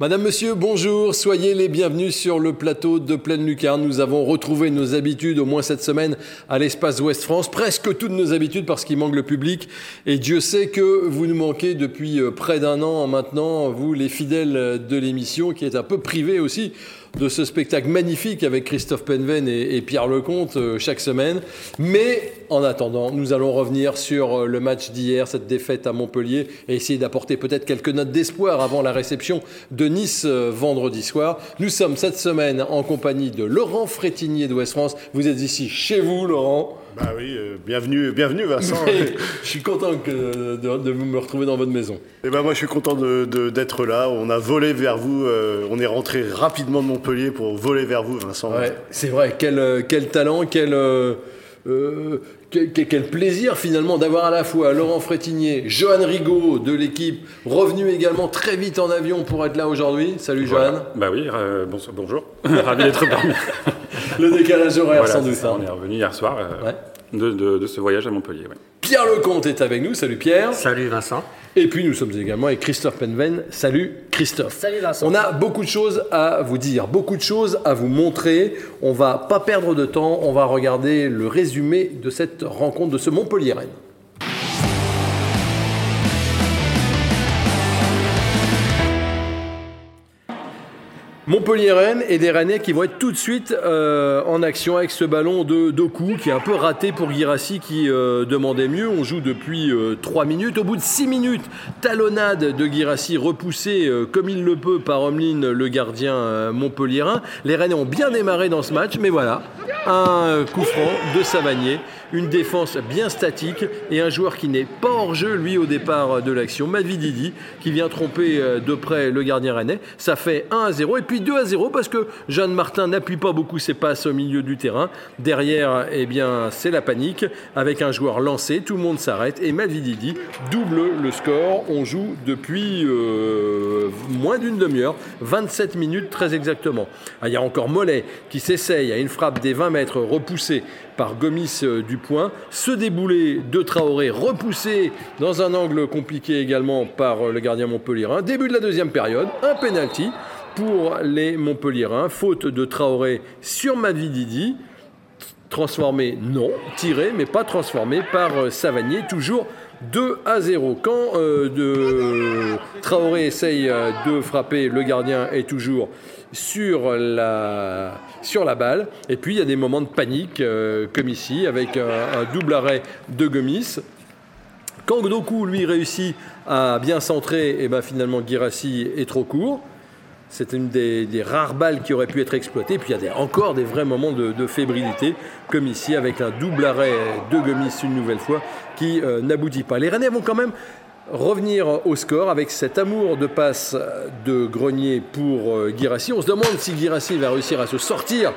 Madame, Monsieur, bonjour, soyez les bienvenus sur le plateau de Pleine Lucarne. Nous avons retrouvé nos habitudes, au moins cette semaine, à l'espace Ouest France, presque toutes nos habitudes parce qu'il manque le public. Et Dieu sait que vous nous manquez depuis euh, près d'un an maintenant, vous les fidèles de l'émission, qui est un peu privée aussi de ce spectacle magnifique avec Christophe Penven et, Pierre Lecomte euh, chaque semaine. Mais en attendant, nous allons revenir sur euh, le match d'hier, cette défaite à Montpellier, et essayer d'apporter peut-être quelques notes d'espoir avant la réception de Nice euh, vendredi soir. Nous sommes cette semaine en compagnie de Laurent Frétinier d'Ouest France. Vous êtes ici chez vous, Laurent. Bah oui, euh, bienvenue, bienvenue Vincent. je suis content de, de, vous me retrouver dans votre maison. Et eh ben moi je suis content d'être là. On a volé vers vous, euh, on est rentré rapidement de Montpellier pour voler vers vous Vincent. Ouais, c'est vrai, quel, euh, quel talent, quel, quel, plaisir finalement d'avoir à la fois Laurent Frétinier, Johan Rigaud de l'équipe, revenu également très vite en avion pour être là aujourd'hui. Salut Johan. Bah oui, bonjour. Ravi d'être parmi. Le décalage horaire sans doute. Hein. On est revenu hier soir euh, de, ce voyage à Montpellier. Pierre Lecomte est avec nous. Salut Pierre. Salut Vincent. Et puis nous sommes également avec Christophe Penven. Salut Christophe. Salut Vincent. On a beaucoup de choses à vous dire, beaucoup de choses à vous montrer. On va pas perdre de temps. On va regarder le résumé de cette rencontre de ce Montpellier-Rennes. Montpellier-Rennes et des Rennais qui vont être tout de suite euh, en action avec ce ballon de Doku qui est un peu raté pour Girassi qui euh, demandait mieux. On joue depuis euh, 3 minutes. Au bout de 6 minutes, talonnade de Girassi repoussé comme il le peut par Omlin, le gardien montpellierin. Les Rennais ont bien démarré dans ce match, mais voilà, un coup franc de Savanier une défense bien statique et un joueur qui n'est pas hors jeu, lui, au départ de l'action. Madvididi, qui vient tromper euh, de près le gardien rennais. Ça fait 1 à 0 et puis 2 à 0 parce que Jeanne Martin n'appuie pas beaucoup ses passes au milieu du terrain. Derrière, eh bien, c'est la panique avec un joueur lancé. Tout le monde s'arrête et Madvididi double le score. On joue depuis euh, moins d'une demi-heure, 27 minutes très exactement. Ah, il y a encore Mollet qui s'essaye à une frappe des 20 mètres repoussée par Gomis euh, du point. Ce déboulé de Traoré repoussé dans un angle compliqué également par euh, le gardien montpellierin. Début de la deuxième période, un penalty pour les montpellierins. Faute de Traoré sur Madvididi. Transformé, non. Tiré, mais pas transformé par euh, Savanier. Toujours 2 à 0. Quand de Traoré essaye de frapper, le gardien est toujours sur la, sur la balle. Et puis il y a des moments de panique, euh, comme ici, avec un, double arrêt de Gomis. Quand Gdoku, lui, réussit à bien centrer, et eh ben finalement Girassi est trop court. C'est une des, rares balles qui auraient pu être exploitées. Puis il y a encore des vrais moments de, fébrilité, comme ici, avec un double arrêt de Gomis une nouvelle fois, qui euh, n'aboutit pas. Les Rennais vont quand même revenir au score avec cet amour de passe de Grenier pour euh, Girassi. On se demande si Girassi va réussir à se sortir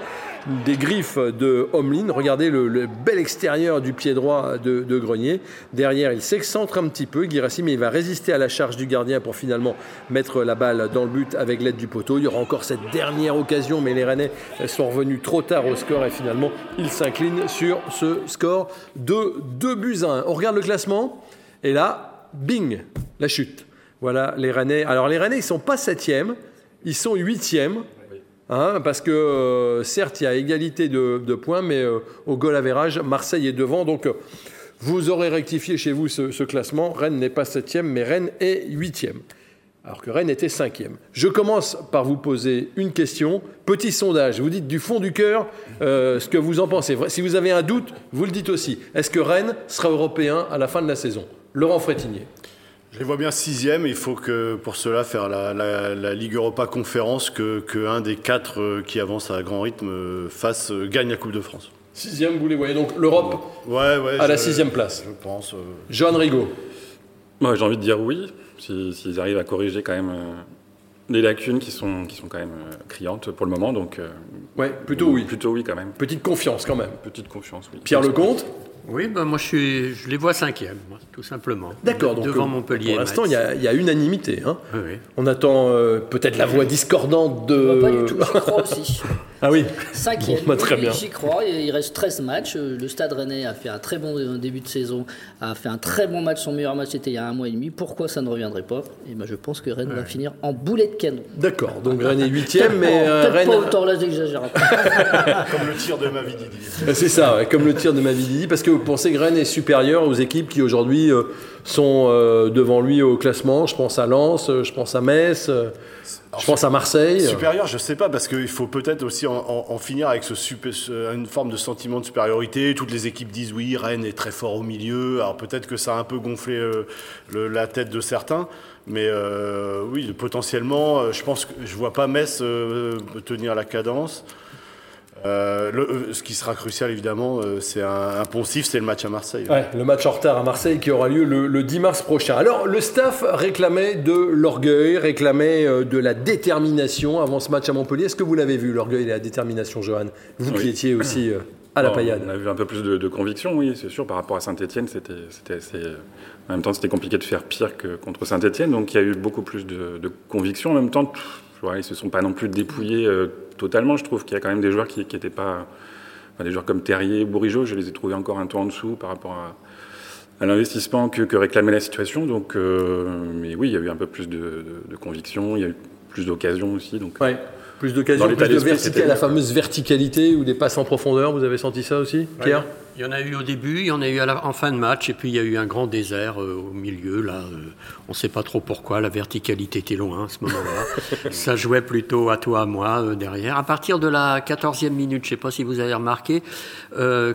des griffes de Homelin. Regardez le, bel extérieur du pied droit de, Grenier. Derrière, il s'excentre un petit peu, Girassi, mais il va résister à la charge du gardien pour finalement mettre la balle dans le but avec l'aide du poteau. Il y aura encore cette dernière occasion, mais les Rennais sont revenus trop tard au score et finalement, ils s'inclinent sur ce score de 2 buts à 1. On regarde le classement et là, bing, la chute. Voilà les Rennais. Alors les Rennais, ils sont pas septièmes, ils sont huitièmes. Hein, parce que euh, certes, il y a égalité de, points, mais euh, au goal average, Marseille est devant. Donc euh, vous aurez rectifié chez vous ce, classement. Rennes n'est pas septième, mais Rennes est huitième. Alors que Rennes était cinquième. Je commence par vous poser une question. Petit sondage. Vous dites du fond du cœur ce que vous en pensez. Si vous avez un doute, vous le dites aussi. Est-ce que Rennes sera européen à la fin de la saison? Laurent Frétinier. Je les vois bien sixième. Il faut que pour cela faire la, Ligue Europa Conférence, que, un des quatre euh, qui avancent à grand rythme euh, fasse, euh, gagne la Coupe de France. Sixième, vous les voyez donc l'Europe ouais, ouais, à la sixième place. Je pense. Johan Rigaud. Moi, j'ai envie de dire oui, s'ils arrivent à corriger quand même les lacunes qui sont, qui sont quand même criantes pour le moment. Donc, Ouais, plutôt oui. Plutôt oui quand même. Petite confiance quand même. Petite confiance, oui. Pierre Lecomte Oui, ben moi je, suis, je les vois cinquième, moi, tout simplement. D'accord, De- donc devant euh, Montpellier. Pour l'instant, il y a, il y a unanimité. hein. Oui, oui. On attend euh, peut-être la voix discordante de. Bah, Pas du tout, j'y crois aussi. Ah oui. Cinquième, Bon, bah, très oui, bien. j'y crois. Il reste 13 matchs. Euh, Le Stade Rennais a fait un très bon début de saison, a fait un très bon match. Son meilleur match c'était il y a un mois et demi. Pourquoi ça ne reviendrait pas? Et ben, je pense que Rennes va finir en boulet de canon. D'accord, donc Rennes est huitième, mais Peut-être euh, pas Rennes. autant, là j'exagère. Comme le tir de Mavididi. C'est ça, ouais, comme le tir de Mavididi, parce que vous pensez que Rennes est supérieur aux équipes qui aujourd'hui euh, sont euh, devant lui au classement. Je pense à Lens, euh, je pense à Metz, euh, je pense à Marseille. Supérieur, je sais pas, parce qu'il faut peut-être aussi en, en- en finir avec ce super- ce- une forme de sentiment de supériorité. Toutes les équipes disent oui, Rennes est très fort au milieu. Alors peut-être que ça a un peu gonflé le- la tête de certains. Mais euh, oui, potentiellement, je pense que je vois pas Metz euh, tenir la cadence. Euh, le- euh, ce qui sera crucial, évidemment, euh, c'est un, un poncif, c'est le match à Marseille. Ouais, le match en retard à Marseille qui aura lieu le, le 10 mars prochain. Alors, le staff réclamait de l'orgueil, réclamait euh, de la détermination avant ce match à Montpellier. Est-ce que vous l'avez vu, l'orgueil et la détermination, Johan? Vous qui étiez aussi euh, à la Bon, paillade. On a vu un peu plus de, de conviction, oui, c'est sûr. Par rapport à Saint-Etienne, c'était c'était assez. En même temps, c'était compliqué de faire pire que contre Saint-Etienne, donc il y a eu beaucoup plus de, de conviction. En même temps, pff, voilà, ils se sont pas non plus dépouillés euh, totalement. Je trouve qu'il y a quand même des joueurs qui n'étaient pas. enfin, des joueurs comme Terrier, Bourigeau, je les ai trouvés encore un peu en dessous par rapport à, à l'investissement que, que réclamait la situation. Donc, euh, mais oui, il y a eu un peu plus de, de- de conviction, il y a eu plus d'occasions aussi. Donc, Ouais. Plus d'occasion, Dans l'état plus de verticalité, la fameuse verticalité ou des passes en profondeur. Vous avez senti ça aussi, Pierre? Il y en a eu au début, il y en a eu à la- en fin de match, et puis il y a eu un grand désert euh, au milieu. Là, euh, on ne sait pas trop pourquoi. La verticalité était loin à ce moment-là. Ça jouait plutôt à toi, à moi euh, derrière. À partir de la 14e minute, je ne sais pas si vous avez remarqué,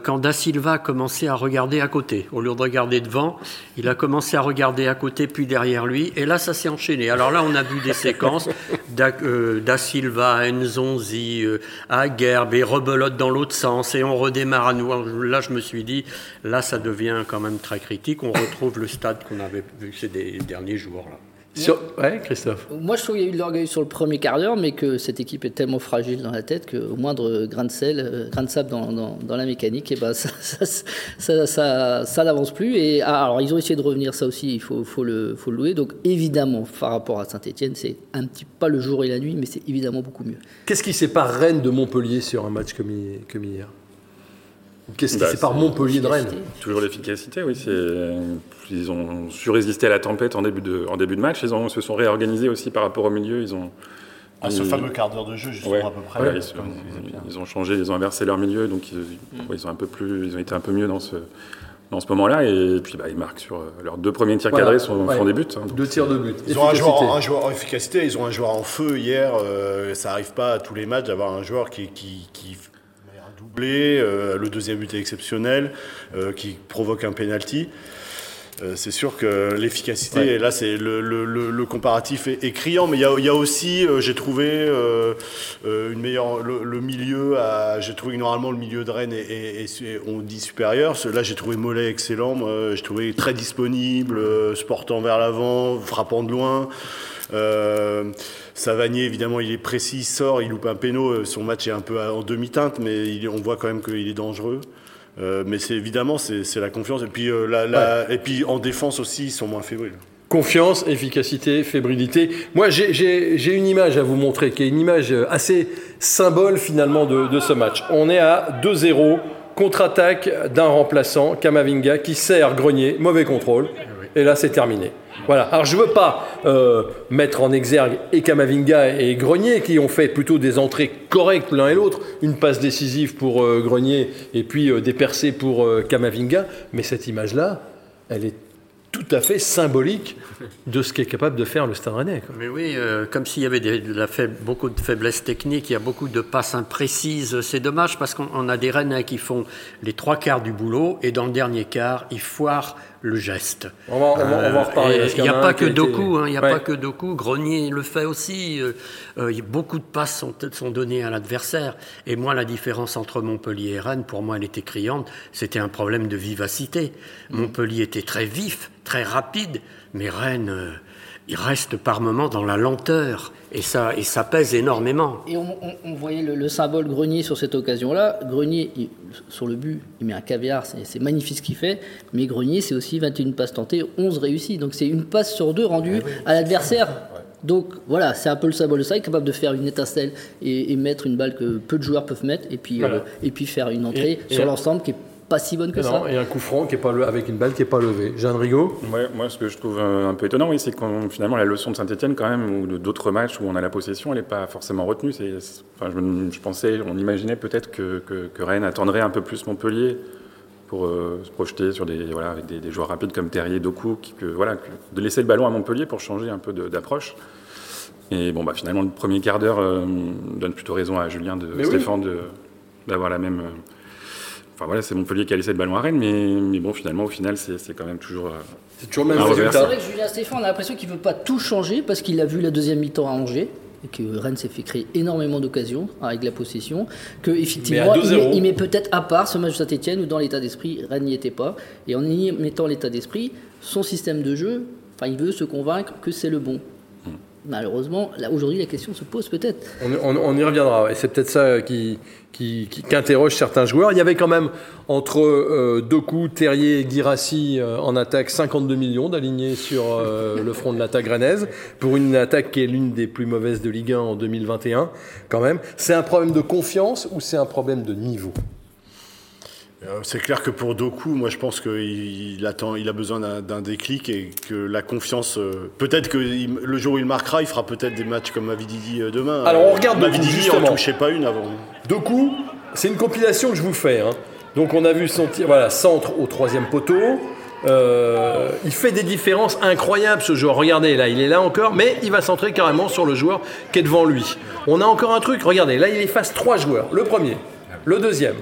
quand Da Silva a commencé à regarder à côté, au lieu de regarder devant, il a commencé à regarder à côté puis derrière lui, et là ça s'est enchaîné. Alors là, on a vu des séquences Da, Da Silva, Nzonzi, Aguerbe et rebelote dans l'autre sens, et on redémarre à. Là, je me suis dit, là, ça devient quand même très critique. On retrouve le stade qu'on avait vu ces derniers jours. Là. Sur... Ouais, Christophe. Moi, je trouve qu'il y a eu de l'orgueil sur le premier quart d'heure, mais que cette équipe est tellement fragile dans la tête qu'au moindre grain de sel, euh, grain de sable dans, dans- dans la mécanique, et ben ça, ça, ça, ça- ça n'avance plus. Et ah, alors, ils ont essayé de revenir, ça aussi, il faut, faut le, faut le louer. Donc, évidemment, par rapport à Saint-Etienne, c'est un petit pas le jour et la nuit, mais c'est évidemment beaucoup mieux. Qu'est-ce qui sépare Rennes de Montpellier sur un match comme, hi- comme hier? Qu'est-ce qui Bah, sépare c'est- Montpellier de Rennes Toujours l'efficacité, oui. c'est- Ils ont su résister à la tempête en début de, en début de match. Ils ont, se sont réorganisés aussi par rapport au milieu. Ils ont, À ce fameux quart d'heure de jeu, justement, Ouais, à peu près. ouais, ils, Pierre. ils ont changé, ils ont inversé leur milieu, donc ils, ouais, ils ont un peu plus, ils ont été un peu mieux dans ce, dans ce moment-là. Et puis bah, ils marquent sur euh, leurs deux premiers tirs Voilà, cadrés sont, ouais. font des buts. hein, Deux tirs de but. Ils ont un joueur, Efficacité. un joueur en efficacité, ils ont un joueur en feu hier. euh, ça arrive pas à tous les matchs d'avoir un joueur qui, euh, le deuxième but est exceptionnel, euh, qui provoque un penalty. Euh, c'est sûr que l'efficacité, Ouais. là c'est le, le- le- le comparatif est, est criant, mais il y a, il y a aussi, euh, j'ai trouvé euh, une meilleure, le, milieu, j'ai trouvé que normalement le milieu de Rennes est, est- est- est- on dit supérieur. Là j'ai trouvé Mollet excellent, j'ai trouvé très disponible, euh, se portant vers l'avant, frappant de loin. Savanier, évidemment, il est précis, il sort, il loupe un péno. Son match est un peu en demi-teinte, mais il- on voit quand même qu'il est dangereux. Euh, mais c'est évidemment, c'est la confiance. Et puis, euh, la- la- et puis en défense aussi, ils sont moins fébriles. Confiance, efficacité, fébrilité. Moi, j'ai- une image à vous montrer, qui est une image assez symbole finalement de, de ce match. On est à 2-0, contre-attaque d'un remplaçant, Kamavinga, qui sert Grenier, mauvais contrôle, et là c'est terminé. Voilà. Alors je veux pas euh, mettre en exergue et Kamavinga et Grenier, qui ont fait plutôt des entrées correctes l'un et l'autre, une passe décisive pour euh, Grenier et puis euh, des percées pour Kamavinga, mais cette image-là, elle est tout à fait symbolique de ce qu'est capable de faire le Stade Rennais. Mais oui, comme s'il y avait beaucoup de faiblesses techniques, il y a beaucoup de passes imprécises. C'est dommage parce qu'on on a des Rennais qui font les trois quarts du boulot et dans le dernier quart, ils foirent le geste. On va, on va- on va en reparler. Euh, parce Il n'y a, pas que Doku, hein, il n'y a pas que Doku. Grenier le fait aussi. euh, euh, beaucoup de passes sont, sont données à l'adversaire. Et moi, la différence entre Montpellier et Rennes, pour moi, elle était criante. C'était un problème de vivacité. Mm. Montpellier était très vif, très rapide, mais Rennes, euh, il reste par moments dans la lenteur. Et ça, et ça pèse énormément. Et on, on- on voyait le, le symbole Grenier sur cette occasion-là. Grenier, il- sur le but, il met un caviar, c'est magnifique ce qu'il fait. Mais Grenier, c'est aussi 21 passes tentées, 11 réussies. Donc c'est une passe sur deux rendue à l'adversaire. Donc voilà, c'est un peu le symbole de ça, il est capable de faire une étincelle et, et mettre une balle que peu de joueurs peuvent mettre, et puis, Voilà. euh, et puis faire une entrée Et- sur l'ensemble qui est pas si bonne que Et, ça. non, et un coup franc qui est pas le- avec une balle qui n'est pas levée. Jeanne Rigaud Ouais, moi, ce que je trouve euh, un peu étonnant, oui, c'est qu'on finalement la leçon de Saint-Etienne, quand même, ou d'autres matchs où on a la possession, elle n'est pas forcément retenue. C'est, enfin, je, pensais, on imaginait peut-être que, que, que Rennes attendrait un peu plus Montpellier pour euh, se projeter sur des, voilà, avec des, des joueurs rapides comme Terrier, Doku, qui, que, voilà, que- de laisser le ballon à Montpellier pour changer un peu de- d'approche. Et bon, bah, finalement, le premier quart d'heure euh, donne plutôt raison à Julien de Mais oui. Stéphane de, d'avoir la même. euh, Enfin voilà, c'est Montpellier qui a laissé le ballon à Rennes, mais, mais bon, finalement, au final, c'est, quand même toujours. euh, C'est toujours le même Ah, C'est résultat. vrai que Julien Stéphane, on a l'impression qu'il ne veut pas tout changer parce qu'il a vu la deuxième mi-temps à Angers et que Rennes s'est fait créer énormément d'occasions avec la possession, que effectivement Mais à il 2-0. met, il met peut-être à part ce match de Saint-Etienne où dans l'état d'esprit Rennes n'y était pas et en y mettant l'état d'esprit, son système de jeu, enfin il veut se convaincre que c'est le bon. Malheureusement, là aujourd'hui la question se pose peut-être. On, on- on y reviendra. Et c'est peut-être ça qui, qui, qui- qu'interroge certains joueurs. Il y avait quand même entre euh, Doku, Terrier et Guirassi euh, en attaque 52 millions d'alignés sur euh, le front de l'attaque rennaise pour une attaque qui est l'une des plus mauvaises de Ligue 1 en 2021 quand même. C'est un problème de confiance ou c'est un problème de niveau? C'est clair que pour Doku, moi je pense qu'il il attend, il a besoin d'un déclic et que la confiance. euh, peut-être que il- le jour où il marquera, il fera peut-être des matchs comme Mavididi euh, demain. Alors, on regarde Mavididi, en touchait pas une avant. Doku, c'est une compilation que je vous fais. hein. Donc on a vu son tir, voilà, centre au troisième poteau. Euh, il fait des différences incroyables ce joueur. Regardez, là, il est là encore, mais il va centrer carrément sur le joueur qui est devant lui. On a encore un truc, regardez, là, il efface trois joueurs. Le premier, le deuxième.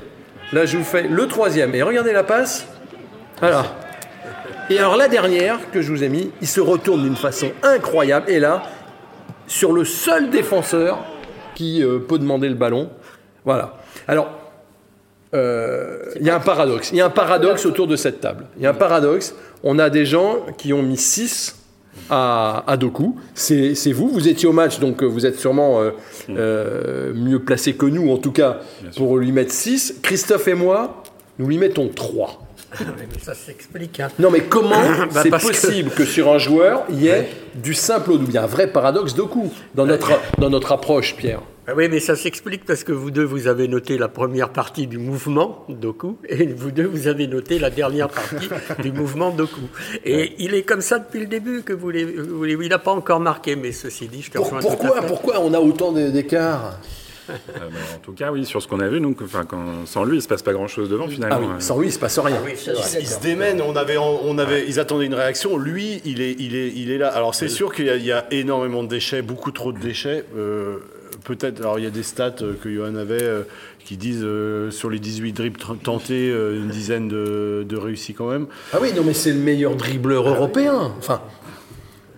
Là, je vous fais le troisième. Et regardez la passe. Voilà. Et alors la dernière que je vous ai mis, il se retourne d'une façon incroyable. Et là, sur le seul défenseur qui euh, peut demander le ballon. Voilà. Alors, euh, il y a un paradoxe. Il y a un paradoxe autour de cette table. Il y a un paradoxe. On a des gens qui ont mis 6 à, à Doku. C'est vous. Vous étiez au match, donc euh, vous êtes sûrement euh, euh, mieux placé que nous, en tout cas, pour lui mettre 6. Christophe et moi, nous lui mettons 3. Ça s'explique. hein. Non, mais comment Bah, c'est que- possible que... sur un joueur, il y ait du simple au double? Il y a un vrai paradoxe Doku dans notre, dans notre approche, Pierre. Ah Oui, mais ça s'explique parce que vous deux, vous avez noté la première partie du mouvement Doku, et vous deux, vous avez noté la dernière partie du mouvement Doku. Et il est comme ça depuis le début que vous Il n'a pas encore marqué, mais ceci dit, je te Pour- rejoins tout à pourquoi, fait. pourquoi on a autant d'é- d'écart? Euh, bah, en tout cas, oui, sur ce qu'on a vu, donc, quand, sans lui, il se passe pas grand-chose devant finalement. Ah oui, sans lui, il se passe rien. Oui, vrai. ils se démènent. On avait, on avait, ils attendaient une réaction. Lui, il est, il est, il est là. Alors c'est sûr qu'il y, a- il y a énormément de déchets, beaucoup trop de déchets. Euh, Peut-être. Alors il y a des stats euh, que Johan avait euh, qui disent euh, sur les 18 dribbles tentés, une dizaine de, de réussis quand même. Ah oui, non, mais c'est le meilleur dribbleur européen. Enfin,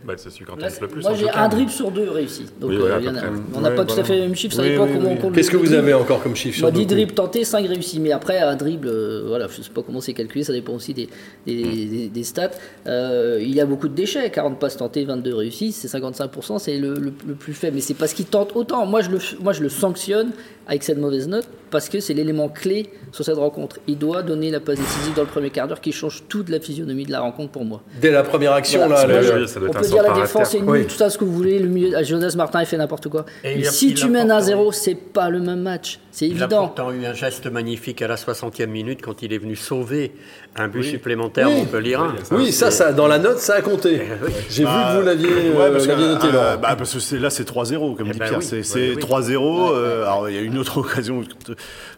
bah, c'est celui qui en Là, tente le plus. moi j'ai un dribble sur deux réussi. Donc Oui, euh, voilà, à a- on n'a Ouais, pas tout à fait le même chiffre, ça Oui, dépend oui, comment oui. on compte qu'est-ce que vous dribble. avez encore comme chiffre sur Moi, 10 Doku dribbles tentés, 5 réussis. Mais après, un dribble, euh, voilà, je ne sais pas comment c'est calculé, ça dépend aussi des, des, des- des stats. Euh, il y a beaucoup de déchets, 40 passes tentées, 22 réussies, c'est 55%, c'est le, le- le plus faible. Mais c'est parce qu'il tente autant. Moi je, le, moi, je le sanctionne avec cette mauvaise note parce que c'est l'élément clé sur cette rencontre. Il doit donner la passe décisive dans le premier quart d'heure qui change toute la physionomie de la rencontre pour moi. Dès la première action, Voilà, là, moi, oui, ça doit on être un peut dire la défense est nulle, Oui. tout ça ce que vous voulez. Le milieu, ah, Jonas Martin il fait n'importe quoi. Et Mais il a- si tu mènes à 0, c'est pas le même match. C'est Il a évident. pourtant eu un geste magnifique à la 60e minute quand il est venu sauver un but supplémentaire Oui. Montpellierin. oui, ça, ça, dans la note, ça a compté. J'ai vu que vous l'aviez Ouais, euh, parce que, l'aviez noté, euh, Laurent. bah, parce que c'est- là, c'est 3-0, comme Eh dit ben Pierre. oui. C'est Ouais, c'est oui. 3-0. euh, alors, il y a une autre occasion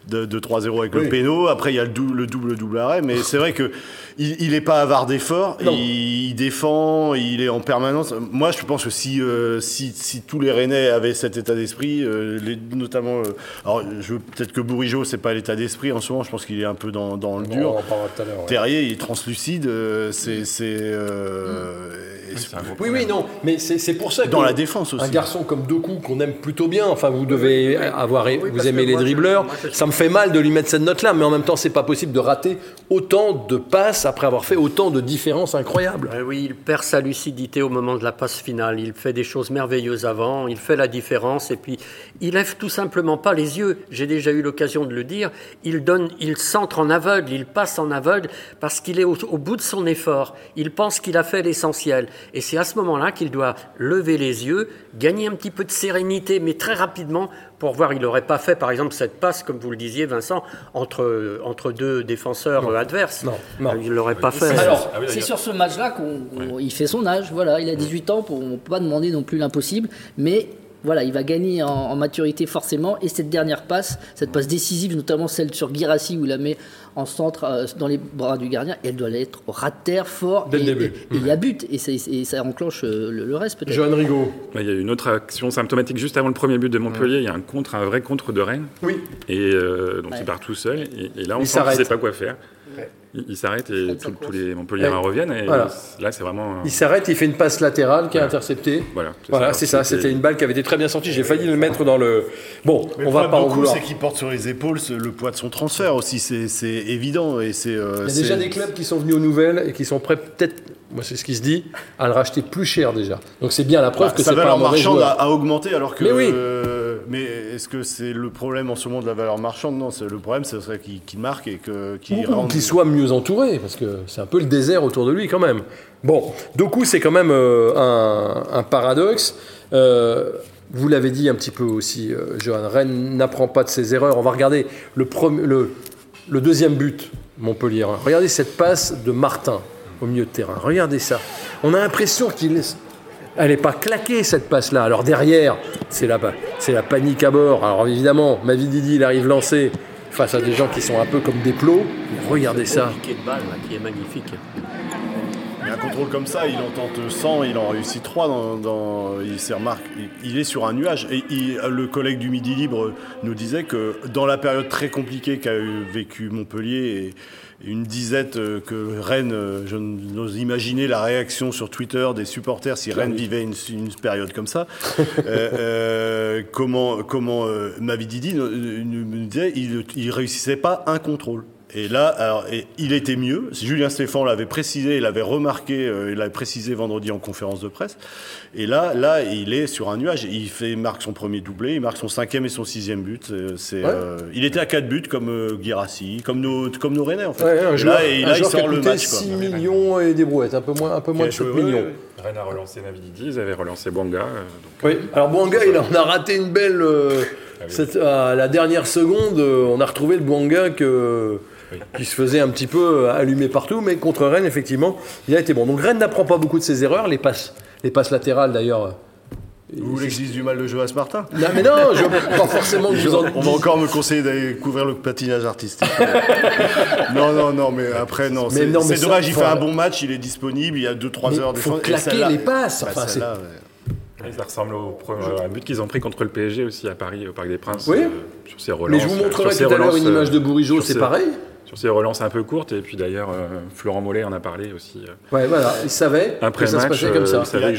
de, de 3-0 avec Oui. le péno. Après, il y a le double, le double, double arrêt. Mais c'est vrai que il, il est pas avare d'efforts. Il, il défend, il est en permanence. Moi, je pense que si, euh, si, si tous les Rennais avaient cet état d'esprit, euh, notamment. euh, alors, peut-être que Bourigeau, c'est pas l'état d'esprit en ce moment. Je pense qu'il est un peu dans, dans le dur. On en parlera tout à l'heure, ouais. Terrier, il est translucide. c'est, et c'est un gros Oui, oui, non, mais c'est pour ça que Dans la défense aussi. un garçon comme Doku qu'on aime plutôt bien, enfin vous devez avoir, Oui, vous aimez les moi, dribbleurs, moi, ça me fait mal de lui mettre cette note-là, mais en même temps c'est pas possible de rater autant de passes après avoir fait autant de différences incroyables. Euh, oui, il perd sa lucidité au moment de la passe finale. Il fait des choses merveilleuses avant, il fait la différence et puis il lève tout simplement pas les yeux. J'ai déjà eu l'occasion de le dire. Il donne, il centre en aveugle, il passe en aveugle parce qu'il est au, au bout de son effort. Il pense qu'il a fait l'essentiel et c'est à ce moment-là qu'il doit lever les yeux, gagner un petit peu de sérénité, mais très rapidement pour voir. Il n'aurait pas fait, par exemple, cette passe, comme vous le disiez, Vincent, entre entre deux défenseurs adverses. Non, non. Euh, Il l'aurait pas fait. Alors, Ah oui, c'est d'ailleurs. sur ce match-là qu'il fait son âge. Voilà, il a 18 ans, pour, on ne peut pas demander non plus l'impossible, mais voilà, il va gagner en, en maturité forcément. Et cette dernière passe, cette passe décisive, notamment celle sur Girassi où il la met en centre euh, dans les bras du gardien, elle doit être au ras de terre fort. Dès le et, début. et- et il y a but et, c'est- et ça enclenche euh, le, le reste peut-être. Johan Rigaud. Il y a eu une autre action symptomatique juste avant le premier but de Montpellier. Il y a un contre, un vrai contre de Rennes. Oui. Et euh, donc Ouais. il part tout seul. Et, et là, on ne sait pas quoi faire. Il, il s'arrête et tout- tous les Montpelliérains Ouais. reviennent. Et Voilà. là, c'est vraiment. Il s'arrête, il fait une passe latérale qui est interceptée. Voilà, c'est Voilà, ça. c'était une balle qui avait été très bien sortie. J'ai failli le mettre dans le. Bon, Mais on va pas en vouloir. c'est qu'il porte sur les épaules le poids de son transfert aussi, c'est c'est évident. Et c'est, euh, Il y a c'est- déjà des clubs qui sont venus aux nouvelles et qui sont prêts, peut-être, moi c'est ce qui se dit, à le racheter plus cher déjà. Donc c'est bien la preuve Bah, que sa c'est pas un valeur marchande a, augmenté alors que. Mais oui. euh, mais est-ce que c'est le problème en ce moment de la valeur marchande? Non, c'est le problème, ce serait qu'il marque et que qu'il rende- soit mieux entouré, parce que c'est un peu le désert autour de lui quand même. Bon, Doku, c'est quand même euh, un, un paradoxe. Euh, vous l'avez dit un petit peu aussi, Johan, Rennes n'apprend pas de ses erreurs. On va regarder le, premier- le, le deuxième but, Montpellier. Regardez cette passe de Martin au milieu de terrain. Regardez ça. On a l'impression qu'il est... Elle n'est pas claquée cette passe-là. Alors derrière, c'est la, c'est la panique à bord. Alors évidemment, Mavididi, il arrive lancé face à des gens qui sont un peu comme des plots. Regardez ça. de balle là, qui est magnifique. Mais un contrôle comme ça, il en tente 100, il en réussit 3 dans, dans- il s'est remarqué, il, il est sur un nuage. Et il- le collègue du Midi Libre nous disait que dans la période très compliquée qu'a vécu Montpellier et une disette euh, que Rennes, euh, je n'ose imaginer la réaction sur Twitter des supporters si Rennes vivait une, une période comme ça. Euh, comment comment Mavididi nous disait, il, il réussissait pas un contrôle. Et là, alors, et il était mieux. Julien Stéphan l'avait précisé, il l'avait remarqué, euh, il l'avait précisé vendredi en conférence de presse. Et là, là, il est sur un nuage. Il fait, il marque son premier doublé, il marque son cinquième et son sixième but. Euh, C'est, Ouais. euh, il était à quatre buts comme euh, Guirassi, comme nos, comme nos Rennais en fait. Ouais, un Et joueur, là, et un là, il sort le match. quoi. 6 millions et des brouettes, un peu moins, un peu moins de Qui 7 a joué, millions. ouais, Rennes a relancé Navididi, ils avaient relancé Bouanga. donc, Oui, alors Bouanga, il en a raté une belle. euh, Ah oui. cette- à la dernière seconde, on a retrouvé le Bouanga que, Oui. qui se faisait un petit peu allumer partout, mais contre Rennes, effectivement, il a été bon. Donc Rennes n'apprend pas beaucoup de ses erreurs, les passes, les passes latérales d'ailleurs. Vous voulez que je dise du mal de Joas Martin Non, mais non, je pas forcément que Je- vous en on va encore me conseiller d'aller couvrir le patinage artistique. non, non, non, mais après, non. Mais C'est dommage, il fait un bon match, il est disponible, il y a 2-3 Mais heures de faut défense. Et claquer celle-là- les passes, bah, enfin. Ça ressemble au pre- à un but qu'ils ont pris contre le PSG aussi à Paris, au Parc des Princes. Oui. euh, sur ces relances. Mais je vous euh, montrerai tout à l'heure une image de euh, Bourigeau, c'est ces- pareil. Sur ces relances un peu courtes. Et puis d'ailleurs, euh, Florent Mollet en a parlé aussi. euh, Ouais, voilà, il savait Après que ça se match, passait comme euh, ça. il savait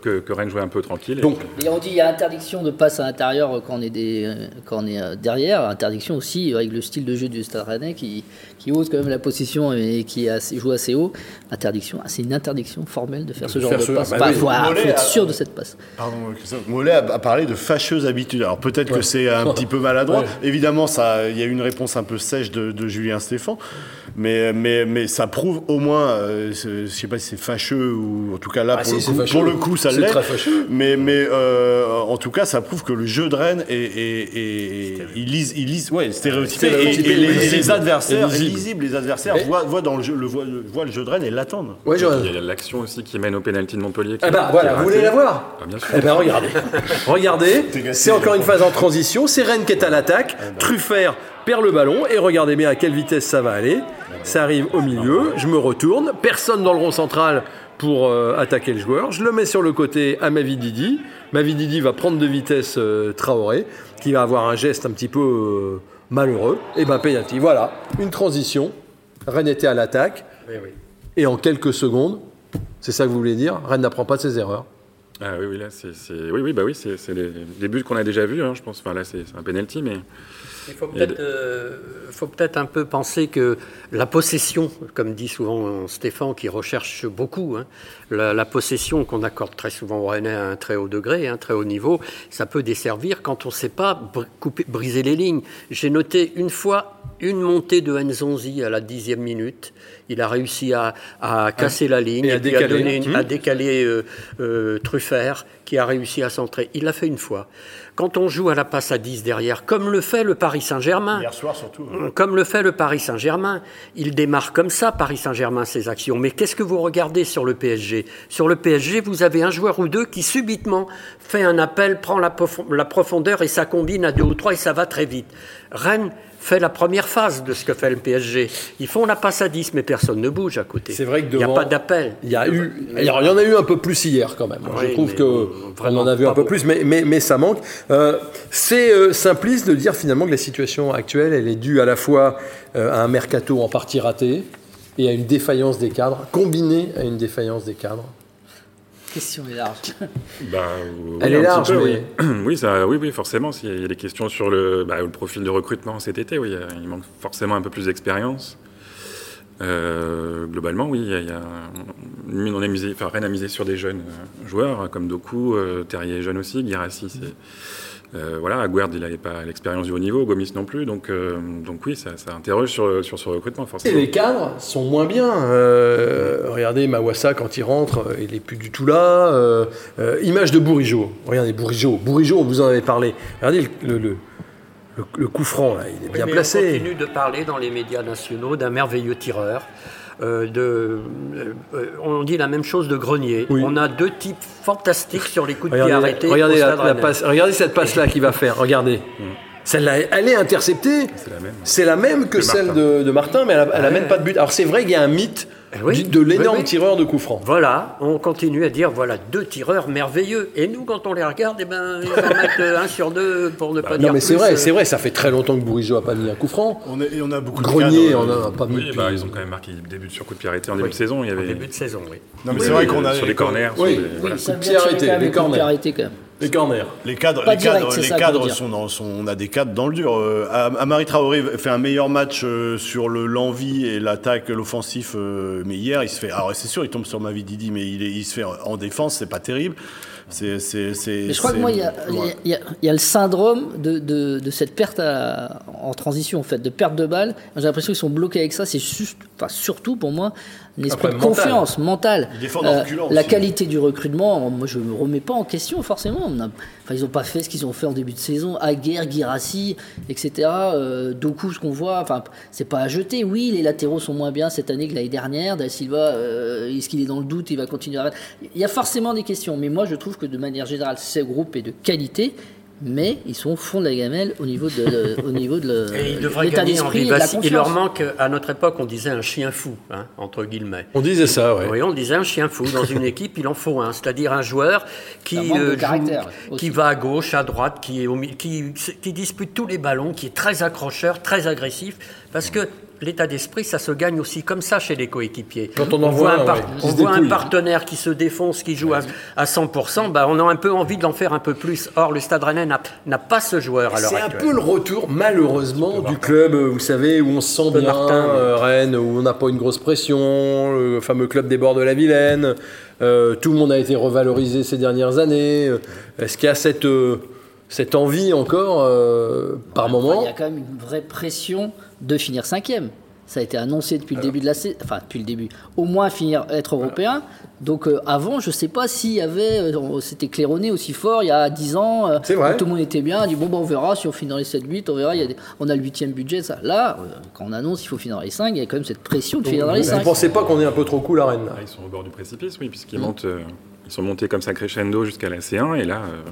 que, Rennes jouait un peu tranquille. et Donc, Et on dit il y a interdiction de passe à l'intérieur quand on est, des, quand on est euh, derrière, interdiction aussi avec le style de jeu du Stade Rennais qui, qui ose quand même la possession et qui a- joue assez haut. Interdiction, ah, c'est une interdiction formelle de faire ce genre faire de ce- passe. bah Bah, oui. faut, être a- sûr de cette passe. Pardon, Christophe. Mollet a, a parlé de fâcheuses habitudes. Alors peut-être que c'est un petit peu maladroit. Ouais. Évidemment, ça, il y a eu une réponse un peu sèche de, de Julien Stéphan, mais, mais, mais ça prouve au moins, euh, je sais pas si c'est fâcheux ou en tout cas là Ah, pour, si, le coup, fâcheux. pour le coup ça l'est. Mais, mais euh, en tout cas, ça prouve que le jeu de Rennes est, est, est- ils lisent, ils lisent, ouais, stéréotypé. Et, et les, les adversaires, lisible. lisibles, les adversaires voient, voient dans le jeu, le, voient, le- voient le jeu de Rennes et l'attendent. ouais. Il y a l'action aussi qui mène au pénalty de Montpellier. qui- Eh ben qui voilà, vous voulez la voir? Ah, bien sûr. Eh ben regardez, regardez, c'est encore une phase en transition, c'est Rennes qui est à l'attaque, Truffert perd le ballon et regardez bien à quelle vitesse ça va aller. Ça arrive au milieu, je me retourne, personne dans le rond central pour euh, attaquer le joueur, je le mets sur le côté à Mavididi, Mavididi va prendre de vitesse euh, Traoré, qui va avoir un geste un petit peu euh, malheureux, et ben penalty, voilà, une transition, Rennes était à l'attaque, et en quelques secondes, C'est ça que vous voulez dire Rennes n'apprend pas de ses erreurs. Ah oui, oui, là, c'est, oui, oui, bah oui, c'est, les, les buts qu'on a déjà vus, hein, je pense. Enfin, là, c'est, c'est un penalty, mais Il faut peut-être euh, faut peut-être un peu penser que la possession, comme dit souvent Stéphane, qui recherche beaucoup, hein, la, la possession qu'on accorde très souvent au Rennais à un très haut degré, un très haut niveau, ça peut desservir quand on ne sait pas br- couper, briser les lignes. J'ai noté une fois une montée de Nzonzi à la dixième minute. Il a réussi à, à casser la ligne et à puis décaler. une- Mmh. à décaler euh, euh, Truffert, qui a réussi à centrer. Il l'a fait une fois. Quand on joue à la passe à 10 derrière, comme le fait le Paris Saint-Germain, Hier soir surtout. comme le fait le Paris Saint-Germain, il démarre comme ça, Paris Saint-Germain, ses actions. Mais qu'est-ce que vous regardez sur le PSG Sur le PSG, vous avez un joueur ou deux qui subitement fait un appel, prend la, profo- la profondeur et ça combine à deux ou trois et ça va très vite. Rennes fait la première phase de ce que fait le PSG. Ils font la passe à 10, mais personne ne bouge à côté. C'est vrai que Il n'y a devant- pas d'appel. Il y, a eu, alors, il y en a eu un peu plus hier quand même. Je Oui, trouve mais que on en a vu un peu plus, mais, mais, mais ça manque. Euh, c'est euh, simpliste de dire finalement que la situation actuelle, elle est due à la fois euh, à un mercato en partie raté et à une défaillance des cadres, combinée à une défaillance des cadres. Question est large. Oui, Elle est un petit large, peu, mais- oui. oui, ça, oui, oui, forcément. s'il y a des questions sur le, bah, le profil de recrutement cet été, oui, il manque forcément un peu plus d'expérience. Euh, globalement, oui, il y a, y a- on a misé, enfin, Rennes a misé sur des jeunes euh, joueurs hein, comme Doku, euh, Terrier est jeune aussi, Guirassi, c'est euh, voilà, Aguerd, il n'avait pas l'expérience du haut niveau, Gomis non plus, donc, euh, donc oui, ça, ça interroge sur, sur ce recrutement Et forcément. les cadres sont moins bien. Euh, regardez Mawassa quand il rentre, euh, il est plus du tout là. Euh, euh, image de Bourigeau. Regardez Bourigeau. Bourigeau, on vous en avait parlé. Regardez le, le, le, le- le coup franc là, il est bien placé. On continue de parler dans les médias nationaux d'un merveilleux tireur. Euh, de, euh, on dit la même chose de Grenier. Oui. On a deux types fantastiques sur les coups de pied arrêtés. regardez, au la- Stade la Rennais. passe, regardez cette passe-là qu'il va faire. Regardez. Celle-là, elle est interceptée. C'est la même. C'est la même que De celle Martin. de, de Martin, mais elle n'a même pas de but. Alors c'est vrai qu'il y a un mythe Eh oui. du- de l'énorme Oui, oui. tireur de coup franc. Voilà, on continue à dire voilà deux tireurs merveilleux. Et nous, quand on les regarde, eh ben, ils en mettent euh, un sur deux pour ne pas dire Non mais c'est plus, vrai, euh, c'est vrai, ça fait très longtemps que Bourigeau a pas mis un coup franc. On, est- et on a beaucoup de Grenier, on euh, a pas mis bah, ils ont quand même marqué des buts sur coup de pied arrêté en début de saison. Il y avait début de saison, oui. Non, mais Oui, c'est vrai qu'on a sur les corners. sur Oui. les- voilà. Coup de pied tiré arrêté, quand même, les corners. arrêtés, quand même. Les corners. Les cadres, Pas les direct, cadres, c'est les ça qu'on veut cadres dire. sont, dans- sont- on a des cadres dans le dur. Euh, Am- Amari Traoré fait un meilleur match euh, sur le l'envie et l'attaque, l'offensif. euh, mais hier, il se fait. Alors c'est sûr, il tombe sur Mavi Didi, mais il, est- il se fait en défense, c'est pas terrible. C'est, c'est, c'est, Mais je crois que moi, il y a, il y a- ouais. il y a- il y a le syndrome de, de- de cette perte à- en transition, en fait, de perte de balle. J'ai l'impression qu'ils sont bloqués avec ça. C'est juste, enfin, surtout pour moi, un esprit de mental. confiance mentale. Reculant la aussi. qualité du recrutement, moi, je ne me remets pas en question, forcément. On a- enfin, ils n'ont pas fait ce qu'ils ont fait en début de saison. Aguerre, Girassi, etc. Euh, Doku, ce qu'on voit, enfin, c'est pas à jeter. Oui, les latéraux sont moins bien cette année que l'année dernière. Da Silva, euh, est-ce qu'il est dans le doute? Il va continuer à. Il y a forcément des questions. Mais moi, je trouve que de manière générale, ce groupe est de qualité. Mais ils sont au fond de la gamelle au niveau de, au niveau de le- Et ils devraient l'état gagner en d'esprit et de la vivacité. Il leur manque, à notre époque, on disait un chien fou, hein, entre guillemets. On disait ça, ouais. Oui, on disait un chien fou. Dans une équipe, il en faut un. C'est-à-dire un joueur qui, de euh, joue- qui va à gauche, à droite, qui, est au mi- qui, qui dispute tous les ballons, qui est très accrocheur, très agressif. Parce que l'état d'esprit, ça se gagne aussi comme ça chez les coéquipiers. Quand on en voit, voit un, un, par- ouais, qui on se voit un dépouille. partenaire qui se défonce, qui joue à, à 100%, bah, on a un peu envie d'en faire un peu plus. Or, le Stade Rennais n'a pas ce joueur à l'heure C'est un peu le retour, malheureusement, du club, euh, vous savez, où on se sent bien, Martin, euh, Rennes, où on n'a pas une grosse pression, le fameux club des bords de la Vilaine. euh, tout le monde a été revalorisé ces dernières années. Est-ce qu'il y a cette, euh, cette envie encore, euh, par moment Il y a quand même une vraie pression de finir cinquième. Ça a été annoncé depuis le début de la saison, enfin depuis le début, au moins finir être européen. Donc euh, avant, je sais pas s'il y avait, euh, c'était claironné aussi fort il y a 10 ans. euh, C'est vrai. Tout le monde était bien, on dit bon bah, on verra si on finit dans les 7-8, on verra. Il y a des- on a le huitième budget, ça. Là, euh, quand on annonce qu'il faut finir dans les 5, il y a quand même cette pression de finir dans les Vous 5. ne pensez pas qu'on est un peu trop cool à Rennes Ah, ils sont au bord du précipice, oui, puisqu'ils montent, euh, ils sont montés comme ça crescendo jusqu'à la C1, et là, euh,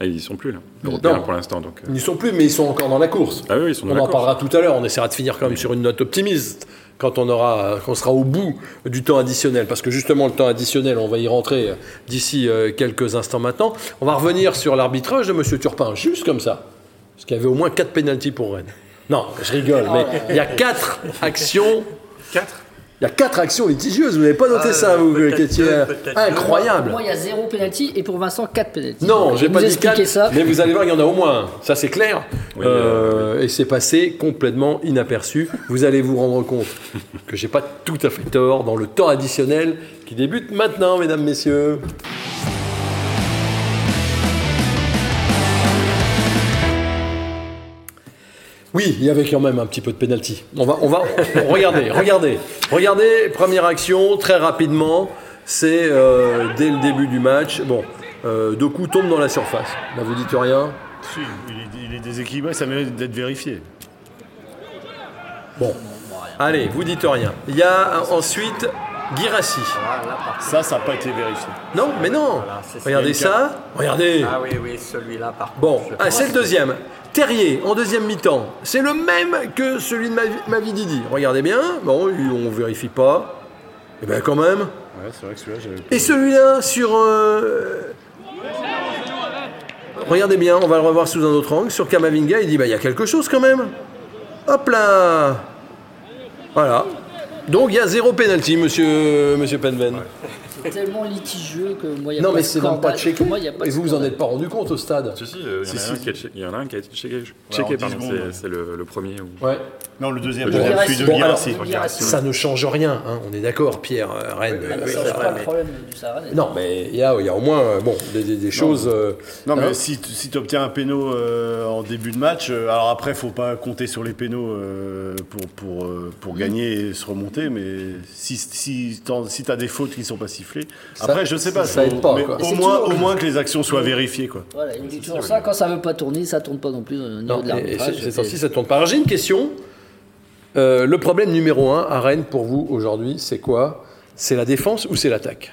là, ils y sont plus, là, européens Non. pour l'instant. Donc, euh. Ils n'y sont plus, mais ils sont encore dans la course. Ah oui, ils sont dans On la en course. parlera tout à l'heure. On essaiera de finir quand même sur une note optimiste quand on aura, quand on sera au bout du temps additionnel, parce que justement le temps additionnel, on va y rentrer d'ici euh, quelques instants maintenant. On va revenir sur l'arbitrage de Monsieur Turpin, juste comme ça, parce qu'il y avait au moins quatre pénalties pour Rennes. Non, je rigole, mais il y a quatre actions. Quatre? Il y a quatre actions litigieuses, vous n'avez pas noté Ah, ça, vous, qui incroyable. Moi, il y a zéro penalty et pour Vincent, 4 penalty. Non, j'ai pas dit 4, ça. mais vous allez voir, il y en a au moins un. Ça, c'est clair. Oui, Euh, Et c'est passé complètement inaperçu. Vous allez vous rendre compte que j'ai pas tout à fait tort dans le temps additionnel qui débute maintenant, mesdames, messieurs. Oui, il y avait quand même un petit peu de penalty. On va, on va, regardez, regardez, regardez. Première action, très rapidement. C'est euh, dès le début du match. Bon, euh, Doku tombe dans la surface. Là, vous dites rien. Si, il, est, il est déséquilibré, ça mérite d'être vérifié. Bon, allez, vous dites rien. Il y a euh, ensuite Girassi. Ça, ça n'a pas été vérifié. Non, mais non. Voilà, Regardez ça. Regardez. Ah oui, oui, celui-là par contre. Bon, ah, c'est le deuxième. Terrier, en deuxième mi-temps. C'est le même que celui de Mavi- Mavididi. Regardez bien. Bon, on vérifie pas. Eh bien, quand même. Ouais, c'est vrai que celui-là, j'avais Et celui-là sur. euh, Regardez bien, on va le revoir sous un autre angle. Sur Kamavinga, il dit bah, il y a quelque chose quand même. Hop là Voilà. Donc il y a zéro penalty, monsieur, monsieur Penven. C'est tellement litigieux que moi, il y a Non, pas mais de c'est même pas scandale. checké. Pour moi, il y a pas Et de vous vous en scandale. êtes pas rendu compte au stade Si, si, euh, il y, en a Si, un si. qui a che- il y en a un qui a été checké, en checké 10 pardon, secondes, c'est- le, le premier. Où... Ouais. Non, le deuxième, Le celui Guirassy. de Bon, alors, Guirassy. Guirassy. Ça ne change rien, hein, on est d'accord, Pierre, euh, Rennes. Ah, euh, Ça, ça- pas le problème du Sahara. Non, mais il y a, il y a au moins euh, bon, des, des- des choses. euh, Non, mais hein. si, tu obtiens un péno euh, en début de match, euh, alors après, faut pas compter sur les pénaux euh, pour, pour, euh, pour gagner et se remonter, mais si, si, si tu as des fautes qui sont pas sifflées, Ça- après, je sais pas, ça faut- aide pas, mais quoi. au, moins, toujours- au moins que les actions soient vérifiées. Quoi. Voilà, il dit toujours ça. Quand ça veut pas tourner, ça tourne pas non plus au niveau de l'arbitrage. c'est- c'est ainsi, ça tourne pas. Alors j'ai une question. Euh, le problème numéro un à Rennes pour vous aujourd'hui, c'est quoi? C'est la défense ou c'est l'attaque?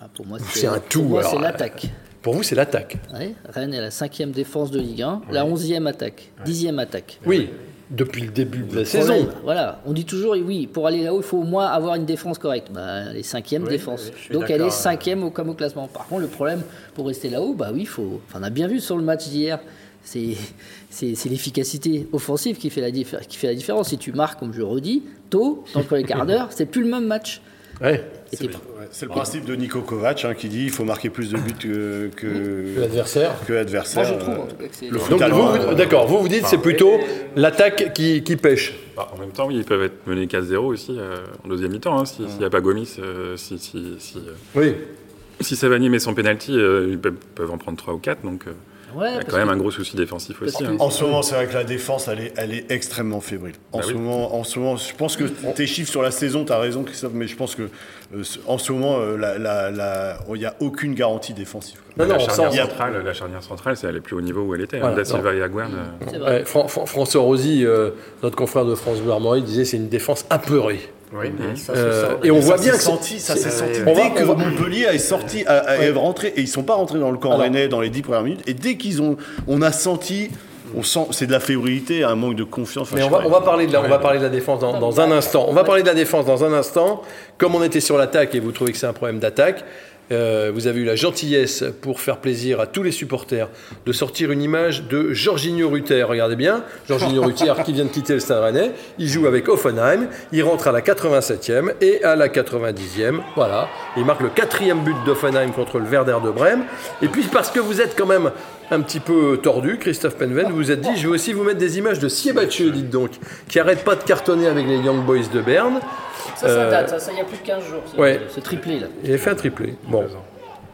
Ah, pour moi, C'est un tout, Pour moi, alors, c'est l'attaque. Pour vous, c'est l'attaque. Ouais, Rennes est la cinquième défense de Ligue 1, la onzième attaque, dixième attaque. Oui, depuis le début de la Problème, saison. Voilà, on dit toujours, oui, pour aller là-haut, il faut au moins avoir une défense correcte. Bah, elle est cinquième défense. oui, Donc elle est d'accord, cinquième au, comme au classement. Par contre, le problème, pour rester là-haut, bah oui, il faut. Enfin, on a bien vu sur le match d'hier, c'est c'est c'est l'efficacité offensive qui fait, la diffé- qui fait la différence. Si tu marques, comme je redis, tôt, dans le premier quart d'heure, c'est plus le même match. Ouais. Ouais, C'est le principe de Nico Kovac hein, qui dit il faut marquer plus de buts que, que, L'adversaire. que l'adversaire. Moi, je trouve, en tout cas, que c'est- le Donc, foot Donc allemand, vous, vous- d'accord, vous vous dites c'est plutôt l'attaque qui, qui pêche. Bah, en même temps, oui, ils peuvent être menés 4-0 aussi euh, en deuxième mi-temps. hein, si- S'il n'y a pas Gomis, euh, si, si, si, euh, Oui. si Savani met son penalty, euh, ils peuvent, peuvent en prendre 3 ou 4. Donc euh, Ouais, il y a quand même que- un gros souci défensif aussi. hein. En ce moment, c'est vrai que la défense, elle est, elle est extrêmement fébrile. En, Bah ce oui. moment, en ce moment, je pense que tes chiffres sur la saison, tu as raison, Christophe, mais je pense que euh, ce- en ce moment, euh, la- la- la- il n'y a aucune garantie défensive. quoi. Non, la, non, charnière a- centrale, la charnière centrale, c'est elle est plus au niveau où elle était. Voilà, hein, Silva et euh, c'est vrai. Ouais, Fran- Fran- François Rosy, euh, notre confrère de France Bleu Armorique, disait c'est une défense apeurée. Oui, mais ça, Euh, se sent. et on voit bien que senti, ça s'est senti dès que Montpellier est sorti, a- a- est rentré, et ils sont pas rentrés dans le camp Alors- rennais dans les dix premières minutes. Et dès qu'ils ont, on a senti, on sent, c'est de la fébrilité, un manque de confiance. Enfin, Mais on va, pas. on va parler de la, on va parler de la défense dans, dans un instant. On va parler de la défense dans un instant. Comme on était sur l'attaque et vous trouvez que c'est un problème d'attaque, euh, vous avez eu la gentillesse pour faire plaisir à tous les supporters de sortir une image de Jorginho Ruther. Regardez bien, Jorginho Ruther qui vient de quitter le Stade Rennais. Il joue avec Offenheim. Il rentre à la 87e et à la 90e. Voilà. Il marque le quatrième but d'Offenheim contre le Werder de Brême. Et puis parce que vous êtes quand même un petit peu tordu, Christophe Penven, vous vous êtes dit, je vais aussi vous mettre des images de Siebatcheux, dites donc, qui arrête pas de cartonner avec les Young Boys de Berne. Ça, ça Euh, date, ça, ça, il y a plus de 15 jours, ce, Ouais. ce triplé là. Il a fait un triplé. Bon.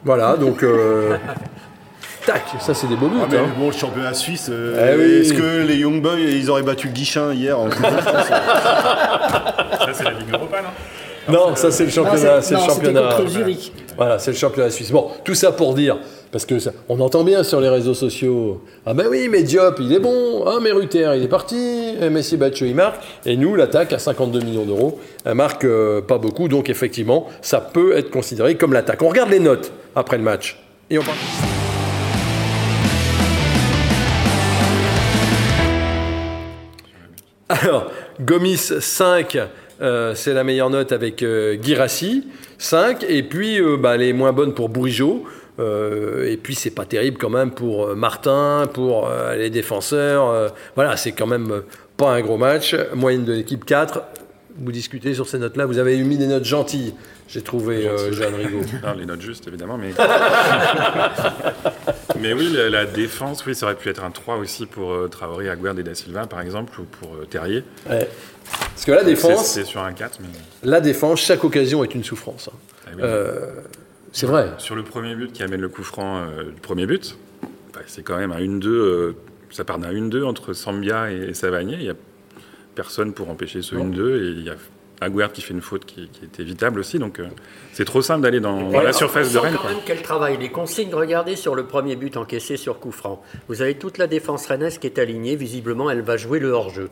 Voilà, donc... euh, Tac, ça c'est des beaux buts. Ah, mais hein. bon, le championnat suisse, euh, Eh oui. est-ce que les Young Boys, ils auraient battu Guichin hier en de France Ça, c'est la Ligue Europa, non? Non, ça c'est le championnat. C'est le championnat. contre Zurich. Voilà, c'est le championnat suisse. Bon, tout ça pour dire, parce que on entend bien sur les réseaux sociaux, ah ben oui, mais Diop, il est bon, ah mais Ruther, il est parti, Messi Batcho, il marque, et nous, l'attaque à 52 millions d'euros, elle marque euh, pas beaucoup, donc effectivement, ça peut être considéré comme l'attaque. On regarde les notes après le match, et on parle. Alors, Gomis 5, euh, c'est la meilleure note avec euh, Guirassi, 5, et puis euh, bah, les moins bonnes pour Bourigeau. Euh, et puis c'est pas terrible quand même pour euh, Martin, pour euh, les défenseurs. euh, voilà, c'est quand même pas un gros match. Moyenne de l'équipe 4. vous discutez sur ces notes-là. Vous avez mis des notes gentilles, j'ai trouvé, Jeanne Rigaud. Non, les notes justes, évidemment, mais... mais oui, la, défense, oui, ça aurait pu être un 3 aussi pour Traoré, Aguerd et Da Silva, par exemple, ou pour Terrier. Ouais. Parce que la défense, C'est c'est sur un 4, mais... la défense, chaque occasion est une souffrance. hein. Ah oui. C'est vrai. Sur le premier but qui amène le coup franc euh, du premier but, bah, c'est quand même un 1-2. euh, ça part d'un 1-2 entre Sambia et Savanier. Il n'y a personne pour empêcher ce 1-2. Et il y a Aguerd qui fait une faute qui, qui est évitable aussi. Donc euh, c'est trop simple d'aller dans, dans la surface on de Rennes. quand quoi. même quel travail. Les consignes, regardez sur le premier but encaissé sur coup franc. Vous avez toute la défense rennaise qui est alignée. Visiblement, elle va jouer le hors-jeu.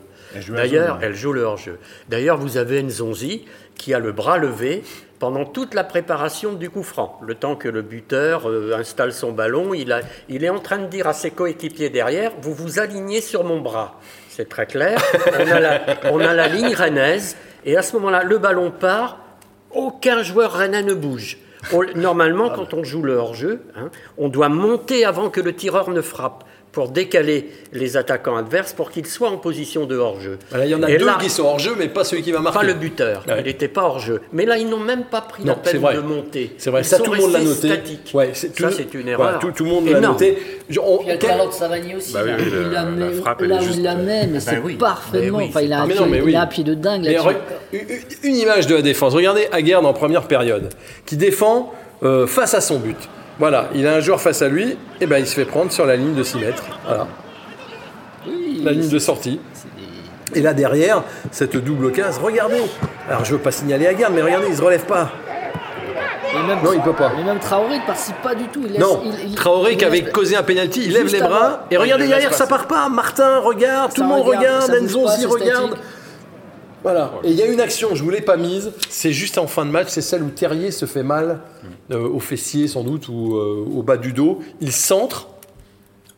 D'ailleurs, elle joue le hors-jeu. D'ailleurs, vous avez Nzonzi qui a le bras levé pendant toute la préparation du coup franc. Le temps que le buteur euh, installe son ballon, il, a- il est en train de dire à ses coéquipiers derrière, vous vous alignez sur mon bras. C'est très clair. On a la, on a la ligne rennaise. Et à ce moment-là, le ballon part, aucun joueur rennais ne bouge. On- normalement, quand on joue le hors-jeu, hein, on doit monter avant que le tireur ne frappe pour décaler les attaquants adverses pour qu'ils soient en position de hors-jeu. Voilà, il y en a Et deux là- qui sont hors jeu, mais pas celui qui va marquer. Pas le buteur, Ouais. il n'était pas hors jeu. Mais là, ils n'ont même pas pris Non, la peine c'est vrai. de monter. C'est vrai, Ils ça sont tout le monde l'a noté. Ouais, c'est tout- ça, c'est une erreur. tout, tout le monde l'a noté. Je- on- Puis il y a le de Savanier aussi. Bah oui, hein. oui, il la- met frappe, là où il la met, mais Ah c'est bah oui. parfaitement. Mais oui, enfin, il a, un Mais pied, non, mais oui. il a un pied de dingue là-dessus. une image de la défense. Regardez Aguerd en première période, qui défend euh, face à son but. Voilà, il a un joueur face à lui, et ben il se fait prendre sur la ligne de 6 mètres. Voilà, Oui, la ligne de sortie. Et là derrière, cette double case, regardez. Alors je veux pas signaler Aguerd, mais regardez, il se relève pas. Et même, Non, il peut pas. Mais même Traoré ne participe pas du tout. Il laisse- Non, il- il- Traoré il qui avait causé un penalty, il lève les avant. bras et regardez derrière, ça part pas. Martin regarde, tout le monde regarde, c'est regarde. Voilà. Et il y a une action, je vous l'ai pas mise, c'est juste en fin de match, c'est celle où Terrier se fait mal euh, au fessier sans doute ou euh, au bas du dos. Il centre.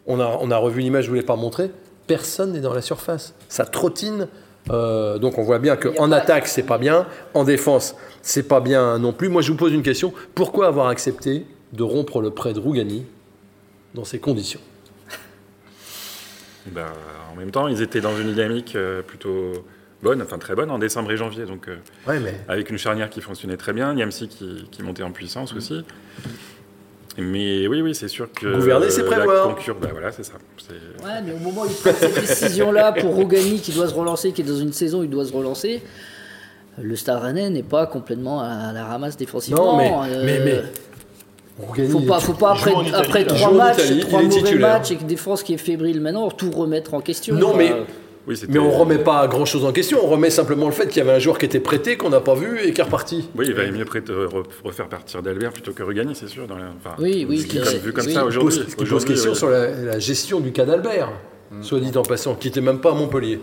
On a, on a revu l'image, je ne vous l'ai pas montré. Personne n'est dans la surface. Ça trottine. Euh, donc on voit bien qu'en attaque, c'est pas bien. En défense, c'est pas bien non plus. Moi, je vous pose une question. Pourquoi avoir accepté de rompre le prêt de Rougani dans ces conditions? Bah, en même temps, ils étaient dans une dynamique plutôt bonne, enfin très bonne en décembre et janvier. Donc, euh, Ouais, mais avec une charnière qui fonctionnait très bien, Niamsi qui, qui montait en puissance aussi. Mais oui, oui, c'est sûr que. Gouverner, c'est prévoir. La bah voilà, c'est ça. C'est- Ouais, mais au moment où il prend cette décision-là pour Rougani qui doit se relancer, qui est dans une saison où il doit se relancer, le Stade Rennais n'est pas complètement à la ramasse défensivement. Non, mais- Euh, mais- mais- Faut pas, il- faut pas après, après trois matchs, Italie, trois il est mauvais titulaire. matchs et une défense qui est fébrile maintenant, tout remettre en question. Non, mais- Euh, Oui, Mais on remet pas grand chose en question, on remet simplement le fait qu'il y avait un joueur qui était prêté, qu'on n'a pas vu et qui est reparti. Oui, il valait mieux prêter- re- refaire partir d'Albert plutôt que Rugani, c'est sûr. Dans la- enfin, Oui, oui, vu c'est comme, vrai. vu comme Oui. ça qui aujourd'hui. pose, ce qui pose Aujourd'hui, question oui. sur la, la gestion du cas d'Albert, soit dit en passant, qui n'était même pas à Montpellier.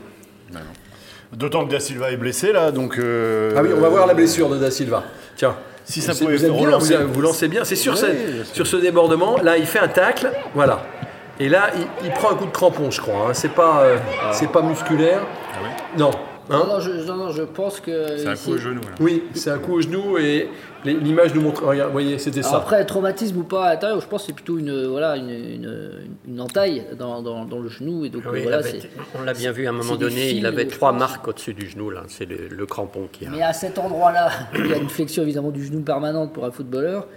D'autant que Da Silva est blessé là, donc. euh, Ah oui, on va voir la blessure de Da Silva. Tiens. Si ça Vous- pouvait vous, bien, vous, vous lancez bien, c'est sur, ce, sur ce débordement. Là, il fait un tacle, voilà. Et là, il, il prend un coup de crampon, je crois. hein. C'est pas, euh, c'est pas musculaire. Ah oui Non. Hein non, non, je, non, non, je pense que. C'est un coup au genou. là. oui, c'est un coup au genou et l'image nous montre. Regarde, voyez, c'était ça. Après, traumatisme ou pas à l'intérieur, je pense que c'est plutôt une, voilà, une, une, une entaille dans, dans, dans le genou. Et donc, Oui, voilà, avait- on l'a bien vu à un moment donné, fils, il avait trois marques au-dessus du genou, là. C'est le, le crampon qui a. Mais à cet endroit-là, il y a une flexion évidemment du genou permanente pour un footballeur.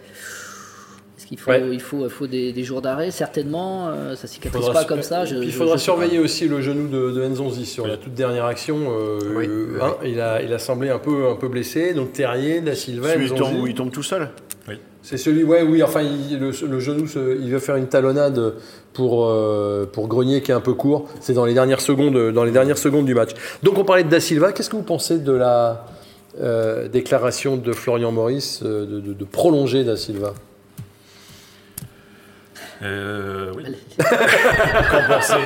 Est-ce qu'il faut, Ouais. il faut, il faut des, des jours d'arrêt Certainement. euh, ça cicatrise Faudra pas comme ça. je- il faudra je sais pas. surveiller aussi le genou de, de Nzonzi sur la toute dernière action. euh, Oui, euh, oui, hein, il, a, il a semblé un peu, un peu blessé. Donc Terrier, Da Silva, Celui où il tombe- Nzonzi. où il tombe tout seul. C'est celui, ouais, oui, enfin, il- le, le genou, se- il veut faire une talonnade pour, euh, pour Grenier qui est un peu court. C'est dans les dernières secondes, dans les dernières secondes du match. Donc on parlait de Da Silva. Qu'est-ce que vous pensez de la euh, déclaration de Florian Maurice euh, de, de- de prolonger Da Silva? Euh, oui.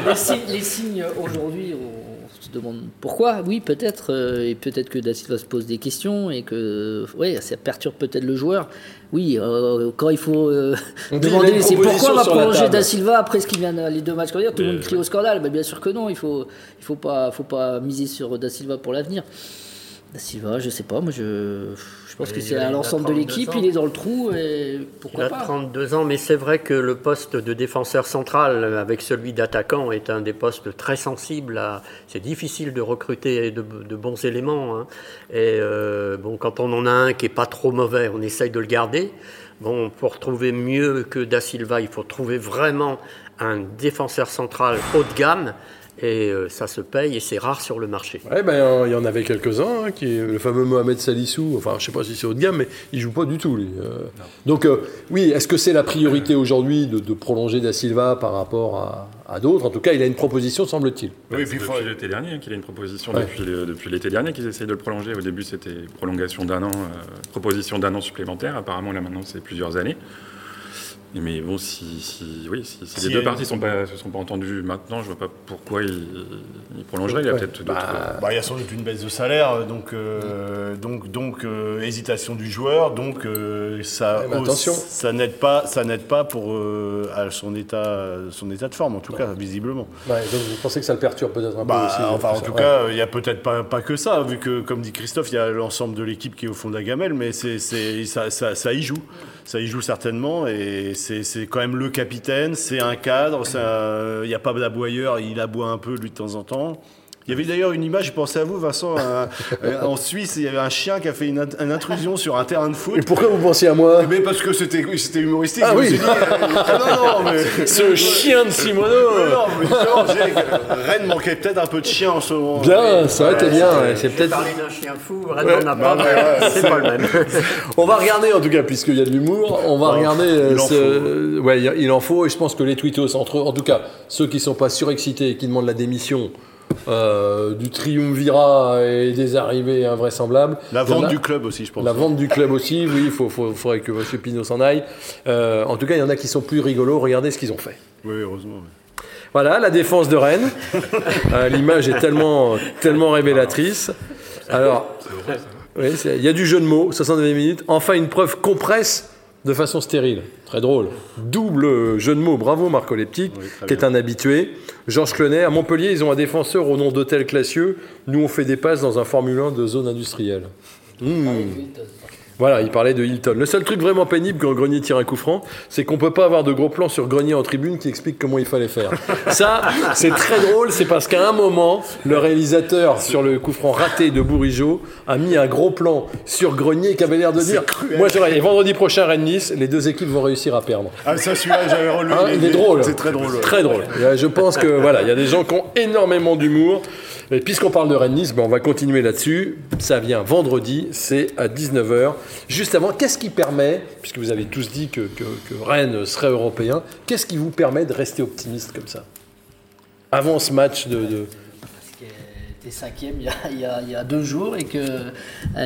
les, signes, les signes aujourd'hui, on se demande pourquoi. Oui, peut-être. euh, et peut-être que Da Silva se pose des questions et que ouais, ça perturbe peut-être le joueur. Oui, euh, quand il faut euh, demander c'est pourquoi on va prolonger. Da Silva après ce qu'il vient de- les deux matchs qu'on vient, tout le Mais, monde crie au scandale. Ben, bien sûr que non, il faut, il faut pas, faut pas miser sur Da Silva pour l'avenir. Da Silva, je sais pas, moi je, je pense Il que a- c'est il à a l'ensemble de 32 l'équipe, il est dans le trou et Il pourquoi a pas 32 ans, mais c'est vrai que le poste de défenseur central avec celui d'attaquant est un des postes très sensibles. À... C'est difficile de recruter de, de bons éléments. hein. Et euh, bon, quand on en a un qui est pas trop mauvais, on essaye de le garder. Bon, pour trouver mieux que Da Silva, il faut trouver vraiment un défenseur central haut de gamme. Et euh, ça se paye et c'est rare sur le marché. Ouais, ben, il y en avait quelques-uns, hein, qui le fameux Mohamed Salissou, enfin je sais pas si c'est haut de gamme, mais il joue pas du tout. Lui. Euh, donc euh, oui, est-ce que c'est la priorité aujourd'hui de, de prolonger Da Silva par rapport à, à d'autres? En tout cas, il a une proposition, semble-t-il. Oui, puis depuis l'été dernier qu'il a une proposition, Ouais. depuis, depuis l'été dernier qu'ils essayent de le prolonger. Au début, c'était prolongation d'un an, euh, proposition d'un an supplémentaire. Apparemment, là maintenant, c'est plusieurs années. Mais bon, si, si- oui, si, si Si les deux elle- parties ne sont pas, se sont pas entendues maintenant, je vois pas pourquoi il, il prolongerait. Il y a Ouais. peut-être d'autres. Bah, Bah, il y a sans doute une baisse de salaire, donc, euh, donc, donc euh, hésitation du joueur, donc euh, ça, ça n'aide pas, ça n'aide pas pour euh, à son état, son état de forme en tout cas, visiblement. Ouais, donc vous pensez que ça le perturbe peut-être un Bah, peu aussi enfin, euh, en tout cas, il y a peut-être pas, pas que ça, vu que, comme dit Christophe, il y a l'ensemble de l'équipe qui est au fond de la gamelle, mais c'est, c'est, ça, ça, ça y joue. Ça y joue certainement, et c'est, quand même le capitaine, c'est un cadre, il n'y a pas d'aboyeur, il aboie un peu lui de temps en temps. Il y avait d'ailleurs une image, je pensais à vous, Vincent, un- euh, en Suisse, il y avait un chien qui a fait une, int- une intrusion sur un terrain de foot. Et pourquoi vous pensiez à moi Mais parce que c'était, c'était humoristique. Ah je me oui. suis dit, euh, ah non, non, mais... Ce chien de Simono Non, mais genre, j'ai- Rennes manquait peut-être un peu de chien en ce moment. Bien, ça aurait été bien. ouais, C'est peut-être. parlé d'un chien fou, Rennes n'en a pas, non, mais ouais, c'est pas le même. On va regarder en tout cas, puisqu'il y a de l'humour, on va Oh, regarder. euh, il en ce- Ouais, il en faut, et je pense que les tweetos, entre en tout cas ceux qui sont pas surexcités et qui demandent la démission euh, du triumvirat et des arrivées invraisemblables. La vente a- du club aussi, je pense. La vente du club aussi, oui, il faut, faut- faudrait que M. Pinot s'en aille. Euh, en tout cas, il y en a qui sont plus rigolos. Regardez ce qu'ils ont fait. Oui, heureusement. oui. Voilà, la défense de Rennes. Euh, L'image est tellement, tellement révélatrice. Alors, oui, il y a du jeu de mots, 69 minutes. Enfin, une preuve compresse de façon stérile. Très drôle. Double jeu de mots. Bravo, Marco Leptic, Oui, qui est un habitué. Georges Clonet, à Montpellier, ils ont un défenseur au nom d'Hôtel Classieux. Nous, on fait des passes dans un Formule 1 de zone industrielle. Mmh. Voilà, il parlait de Hilton. Le seul truc vraiment pénible quand Grenier tire un coup franc, c'est qu'on peut pas avoir de gros plans sur Grenier en tribune qui explique comment il fallait faire. Ça, c'est très drôle, c'est parce qu'à un moment, le réalisateur sur le coup franc raté de Bourigeau a mis un gros plan sur Grenier qui avait l'air de dire Moi j'aurais, et vendredi prochain Rennes-Nice, les deux équipes vont réussir à perdre. Ah, ça, celui-là, j'avais relevé. Hein, il est drôle. C'est très drôle. Très drôle. Et, Je pense que voilà, il y a des gens qui ont énormément d'humour. Et puisqu'on parle de Rennes-Nice, ben, on va continuer là-dessus. Ça vient vendredi, c'est à 19h. Juste avant, qu'est-ce qui permet, puisque vous avez tous dit que, Rennes serait européen, qu'est-ce qui vous permet de rester optimiste comme ça? Avant ce match de. Était cinquième il y, a, il, y a, il y a deux jours et qu'elle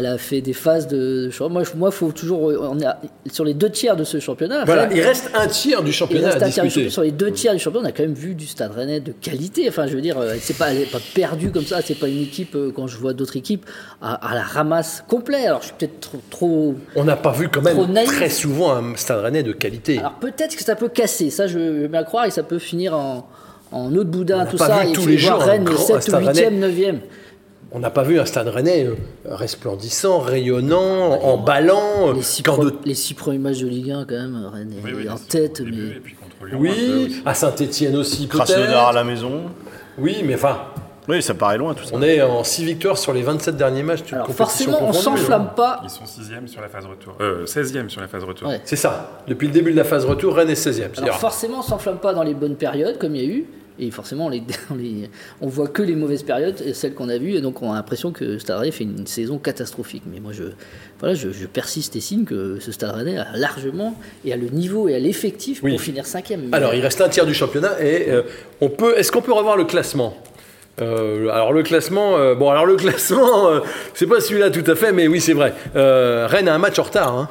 a fait des phases de. je- Moi, il faut toujours. On est sur les deux tiers de ce championnat. Voilà, il reste un tiers du il championnat reste à un tiers du discuter. championnat. Sur les deux tiers du championnat, on a quand même vu du Stade Rennais de qualité. Enfin, je veux dire, euh, c'est pas, elle n'est pas perdue comme ça. C'est pas une équipe, euh, quand je vois d'autres équipes, à, à la ramasse complet. Alors, je suis peut-être trop, trop- On n'a pas vu quand même très souvent un stade rennais de qualité. Alors, peut-être que ça peut casser. Ça, je veux bien le croire. Et ça peut finir en, en eau de boudin, tout ça. et tous les voir jours Rennes grand- un 7 ou Stade 8e, 9e. On n'a pas vu un stade rennais euh, resplendissant, rayonnant, emballant. Les six, quand pre- de- les six premiers matchs de Ligue 1, quand même, Rennes est Oui, en tête. début, mais... et puis contre Lyon, un peu Oui, à Saint-Etienne aussi Krasnodar à peut-être. la maison. Oui, mais enfin, Oui, ça paraît loin tout ça. on est en 6 victoires sur les 27 derniers matchs Alors forcément, on s'enflamme hein. pas. Ils sont 6e sur la phase retour. Euh, 16e sur la phase retour. Ouais. C'est ça. Depuis le début de la phase retour, Rennes est 16e. C'est-à-dire- Alors forcément, on s'enflamme pas dans les bonnes périodes, comme il y a eu. Et forcément, on, les, on, les- on voit que les mauvaises périodes, et celles qu'on a vues, et donc on a l'impression que Stade Rennais fait une saison catastrophique. Mais moi, je, voilà, je, je persiste et signe que ce Stade Rennais a largement, et a le niveau et a l'effectif Oui. pour finir cinquième. Alors, il reste un tiers du championnat et euh, on peut. Est-ce qu'on peut revoir le classement? Euh, alors le classement, euh, bon alors le classement, euh, c'est pas celui-là tout à fait, mais oui c'est vrai. Euh, Rennes a un match en retard. hein.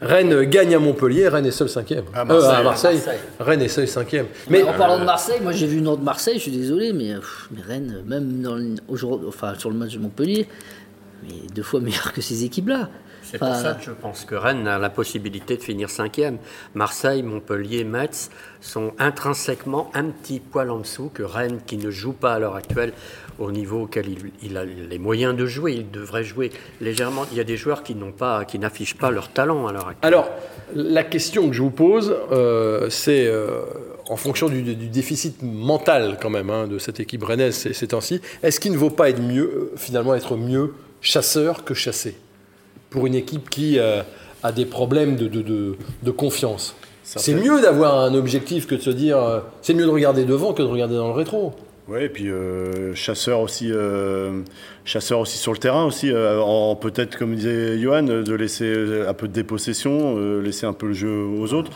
Rennes gagne à Montpellier, Rennes est seul cinquième. À Euh, Marseille. à Marseille, Marseille. Rennes est seul cinquième. Mais en parlant de Marseille, moi j'ai vu Nantes Marseille, je suis désolé, mais, euh, pff, mais Rennes, même dans le- enfin, sur le match de Montpellier, mais deux fois meilleur que ces équipes-là. C'est pour ça que je pense que Rennes a la possibilité de finir cinquième. Marseille, Montpellier, Metz sont intrinsèquement un petit poil en dessous que Rennes, qui ne joue pas à l'heure actuelle au niveau auquel il, a les moyens de jouer. Il devrait jouer légèrement. Il y a des joueurs qui n'ont pas, qui n'affichent pas leur talent à l'heure actuelle. Alors, la question que je vous pose, euh, c'est euh, en fonction du, déficit mental quand même hein, de cette équipe rennaise ces, ces temps-ci. Est-ce qu'il ne vaut pas être mieux, euh, finalement, être mieux chasseur que chassé? Pour une équipe qui a des problèmes de, de confiance c'est mieux d'avoir un objectif que de se dire. c'est mieux de regarder devant que de regarder dans le rétro. Oui, et puis euh, chasseur aussi, euh, chasseur aussi sur le terrain aussi, euh, en peut-être comme disait Johan, de laisser un peu de dépossession, laisser un peu le jeu aux autres.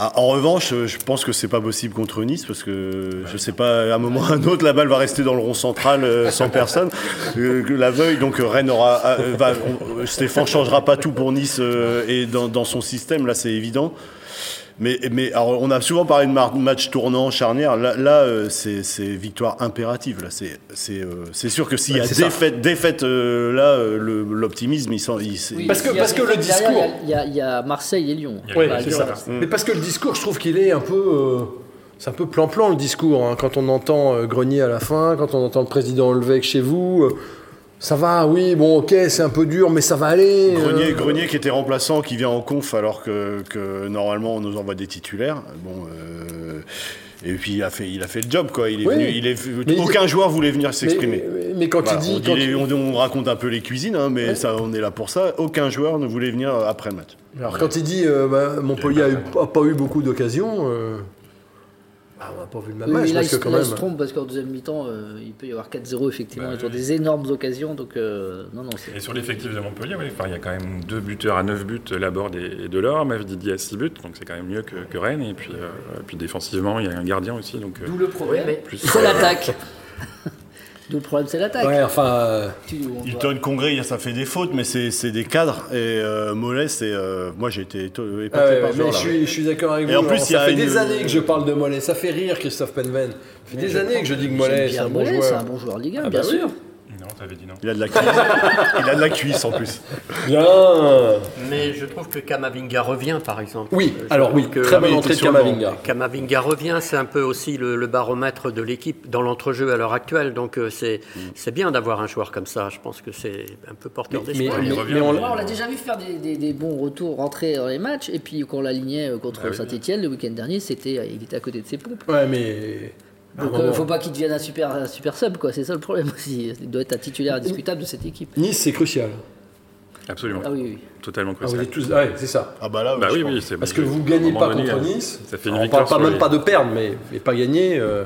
Ah, en revanche, je pense que c'est pas possible contre Nice parce que je sais pas, à un moment ou à un autre, la balle va rester dans le rond central sans personne. la veuille, donc Rennes aura, va, Stéphane changera pas tout pour Nice et dans, dans son système, là c'est évident. Mais, mais alors, on a souvent parlé de match tournant, charnière. Là, là euh, c'est victoire impérative. Là, c'est euh, sûr que s'il y a défaite, défaite euh, là, l'optimisme, il, il parce que parce que le discours, il y, a, Marseille et Lyon. Oui, c'est ça. Mais parce que le discours, je trouve qu'il est un peu. c'est un peu plan-plan le discours. Hein. Quand on entend Grenier à la fin, quand on entend le président Levec chez vous, ça va, oui, bon, ok, c'est un peu dur, mais ça va aller. Euh. Grenier, qui était remplaçant, qui vient en conf alors que, normalement on nous envoie des titulaires. Bon, euh, et puis il a fait, il a fait le job, quoi. Il est venu, il est, aucun joueur voulait venir s'exprimer. Mais, quand il dit, on, raconte un peu les cuisines, hein, mais ça, on est là pour ça. Aucun joueur ne voulait venir après le match. Alors quand il dit, euh, bah, Montpellier n'a pas eu beaucoup d'occasions. Ah, on n'a pas vu le même match. parce que quand même... il se trompe parce qu'en deuxième mi-temps, euh, il peut y avoir 4-0 effectivement. Bah, des énormes occasions. Donc, euh, non, non, et sur l'effectif de Montpellier, il y a quand même deux buteurs à 9 buts, Laborde et Delors. Mavdidi à 6 buts, donc c'est quand même mieux que, que Rennes. Et puis, euh, puis défensivement, il y a un gardien aussi. D'où le problème. C'est l'attaque. le problème, c'est l'attaque. Ouais, enfin. Euh... Hilton Congrès, ça fait des fautes, mais c'est des cadres. Et euh, Mollet, c'est. Euh, moi, j'ai été épaté par mais je, suis, je suis d'accord avec vous. Et en plus, ça fait des années que je parle de Mollet. Ça fait rire Christophe Penven. Ça fait des années que je dis que Mollet, c'est un bon joueur. C'est un bon joueur de Ligue 1, ah, bien bah sûr. Il a de la cuisse. il a de la cuisse en plus. Bien. Mais je trouve que Kamavinga revient, par exemple. Oui, alors oui, que très bonne entrée de Kamavinga. Kamavinga revient, c'est un peu aussi le, baromètre de l'équipe dans l'entrejeu à l'heure actuelle. Donc euh, c'est c'est bien d'avoir un joueur comme ça. Je pense que c'est un peu porteur d'espoir. Mais, on, l'a déjà vu faire des, bons retours, rentrer dans les matchs. Et puis quand on l'alignait euh, contre ah Saint-Etienne le week-end dernier, c'était il était à côté de ses pompes. Ouais, mais donc il ne euh, faut pas qu'il devienne un super, super sub, quoi. C'est ça le problème aussi. Il doit être un titulaire indiscutable de cette équipe. Nice, c'est crucial. Absolument. Ah oui, oui. Totalement ah, crucial. tous... ouais, c'est ça. Ah bah là, bah oui, oui, Parce que vous ne gagnez pas contre Nice. Ça fait une on parle pas même pas de perdre, mais, mais pas gagner. Euh...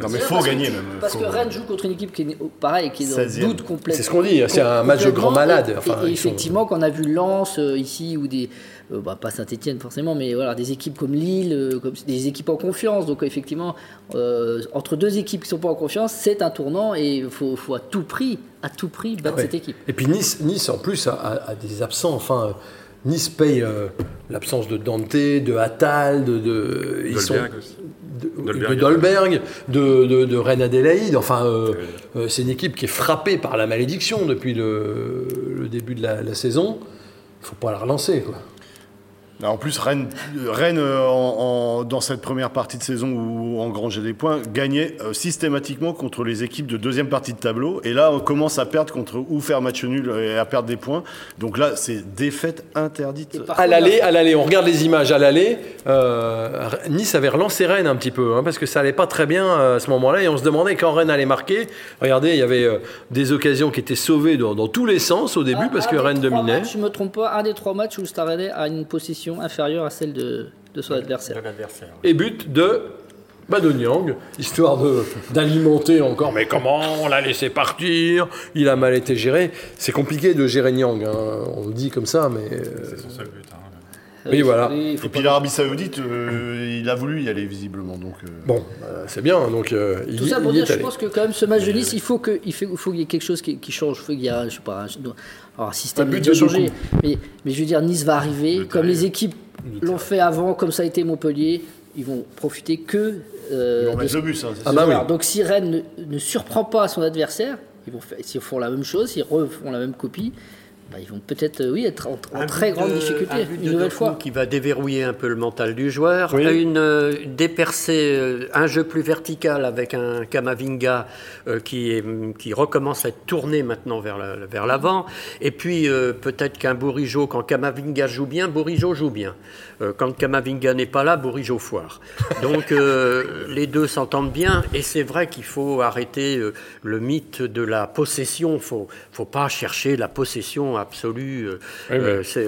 Non, mais il faut gagner même. Parce que Rennes joue contre une équipe qui est pareil, qui est dans le doute complet. C'est ce qu'on dit, c'est un match de grand malade. Enfin, et, effectivement, quand on a vu Lens euh, ici ou des euh, bah, pas Saint-Etienne forcément, mais voilà, des équipes comme Lille, euh, comme des équipes en confiance. Donc effectivement, euh, entre deux équipes qui sont pas en confiance, c'est un tournant et il faut, faut, à tout prix, à tout prix battre cette équipe. Et puis Nice, nice en plus a, des absents. Enfin, Nice paye l'absence de Dante, de Attal, de, de ils sont, de, Dolberg, de, de, de Reine Adélaïde. Enfin, c'est une équipe qui est frappée par la malédiction depuis le, le début de la, la saison. Il ne faut pas la relancer. Quoi. En plus, Rennes, Rennes euh, dans cette première partie de saison où on engrangeait des points, gagnait euh, systématiquement contre les équipes de deuxième partie de tableau. Et là, on commence à perdre contre ou faire match nul et à perdre des points. Donc là, c'est défaite interdite. À l'aller, à l'aller, on regarde les images à l'aller. Euh, nice avait relancé Rennes un petit peu, hein, parce que ça allait pas très bien à ce moment-là. Et on se demandait quand Rennes allait marquer. Regardez, il y avait des occasions qui étaient sauvées dans, tous les sens au début, parce que Rennes dominait. je me trompe pas, un des trois matchs où Stade a une position inférieure à celle de, de son adversaire. Et but de Badoniang, histoire d'alimenter encore. Mais comment on l'a laissé partir? Il a mal été géré. C'est compliqué de gérer Nyang, hein. on le dit comme ça, mais. C'est son seul but. Hein. Oui, voilà. Et puis l'Arabie Saoudite, euh, il a voulu y aller visiblement. Donc, euh. Bon, bah, c'est bien. Donc, euh, Tout ça pour dire, je pense que quand même ce match de Nice, il faut qu'il il faut, y ait quelque chose qui, change. Il faut qu'il y ait, je sais pas, un, système de changer. Mais, mais je veux dire, Nice va arriver, comme les équipes l'ont fait avant, comme ça a été Montpellier. Ils vont profiter que. ils vont mettre le bus. Hein, ah bah Donc si Rennes ne, surprend pas son adversaire, ils vont faire, s'ils font la même chose, s'ils refont la même copie, bah, ils vont peut-être oui, être en, très grande difficulté, une nouvelle fois. Qui va déverrouiller un peu le mental du joueur. Une dépercée, un jeu plus vertical avec un Kamavinga qui, est, qui recommence à être tourné maintenant vers l'avant. Vers Et puis peut-être qu'un Bourigeau, quand Kamavinga joue bien, Bourigeau joue bien. Euh, quand Kamavinga n'est pas là, Bourigeau foire. Donc euh, les deux s'entendent bien et c'est vrai qu'il faut arrêter euh, le mythe de la possession. Il ne faut, faut pas chercher la possession absolue.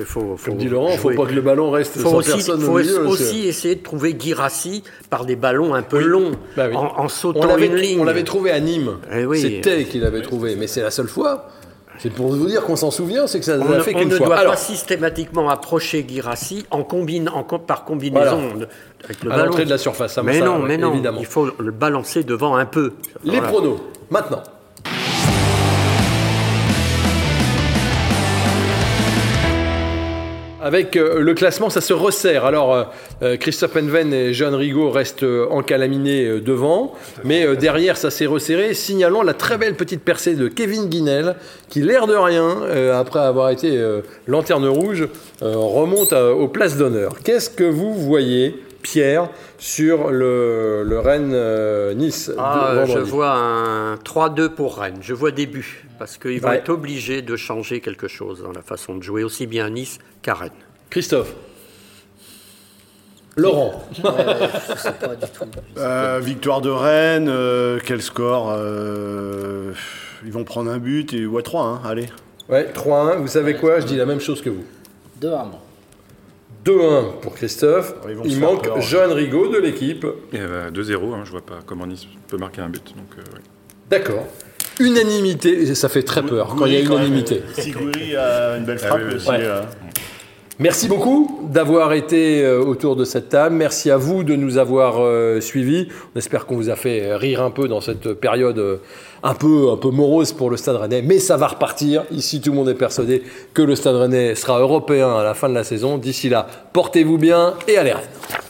faut, Comme dit Laurent, il ne faut pas que le ballon reste sans aussi, personne Il faut aussi essayer de trouver Girassi par des ballons un peu longs, bah en, sautant une ligne. On l'avait trouvé à Nîmes. Eh C'était qu'il avait trouvé, mais c'est la seule fois. C'est pour vous dire qu'on s'en souvient, c'est que ça n'a fait qu'une fois. On ne doit pas systématiquement approcher Girassi en combine, en, par combinaison avec le à l'entrée de la surface. Ça, mais ça, non, mais non, évidemment. il faut le balancer devant un peu. Les voilà. pronos, maintenant. Avec euh, le classement, ça se resserre. Alors, euh, euh, Christophe Enven et Jean Rigaud restent encalaminés devant, mais derrière, ça s'est resserré, signalant la très belle petite percée de Kevin Guinel, qui, l'air de rien, après avoir été lanterne rouge, remonte aux places d'honneur. Qu'est-ce que vous voyez Pierre sur le, Rennes-Nice ah, Je vois un 3-2 pour Rennes. Je vois des buts parce qu'ils vont être obligés de changer quelque chose dans la façon de jouer, aussi bien à Nice qu'à Rennes. Christophe Laurent sais pas du tout. Euh, victoire de Rennes, euh, quel score euh, Ils vont prendre un but et ouais 3 hein, allez. Ouais, 3-1, vous savez quoi? Je dis la même chose que vous. 2-1. 2-1 pour Christophe. Il manque Jeanne Rigaud de l'équipe. 2-0, hein, je vois pas comment Nice peut marquer un but. D'accord. Unanimité, ça fait très peur quand il y a unanimité. Siguri a une belle ah frappe aussi. Euh. Merci beaucoup d'avoir été euh, autour de cette table. Merci à vous de nous avoir euh, suivis. On espère qu'on vous a fait rire un peu dans cette période un peu, un peu morose pour le Stade Rennais. Mais ça va repartir. Ici, tout le monde est persuadé que le Stade Rennais sera européen à la fin de la saison. D'ici là, portez-vous bien et allez Rennes.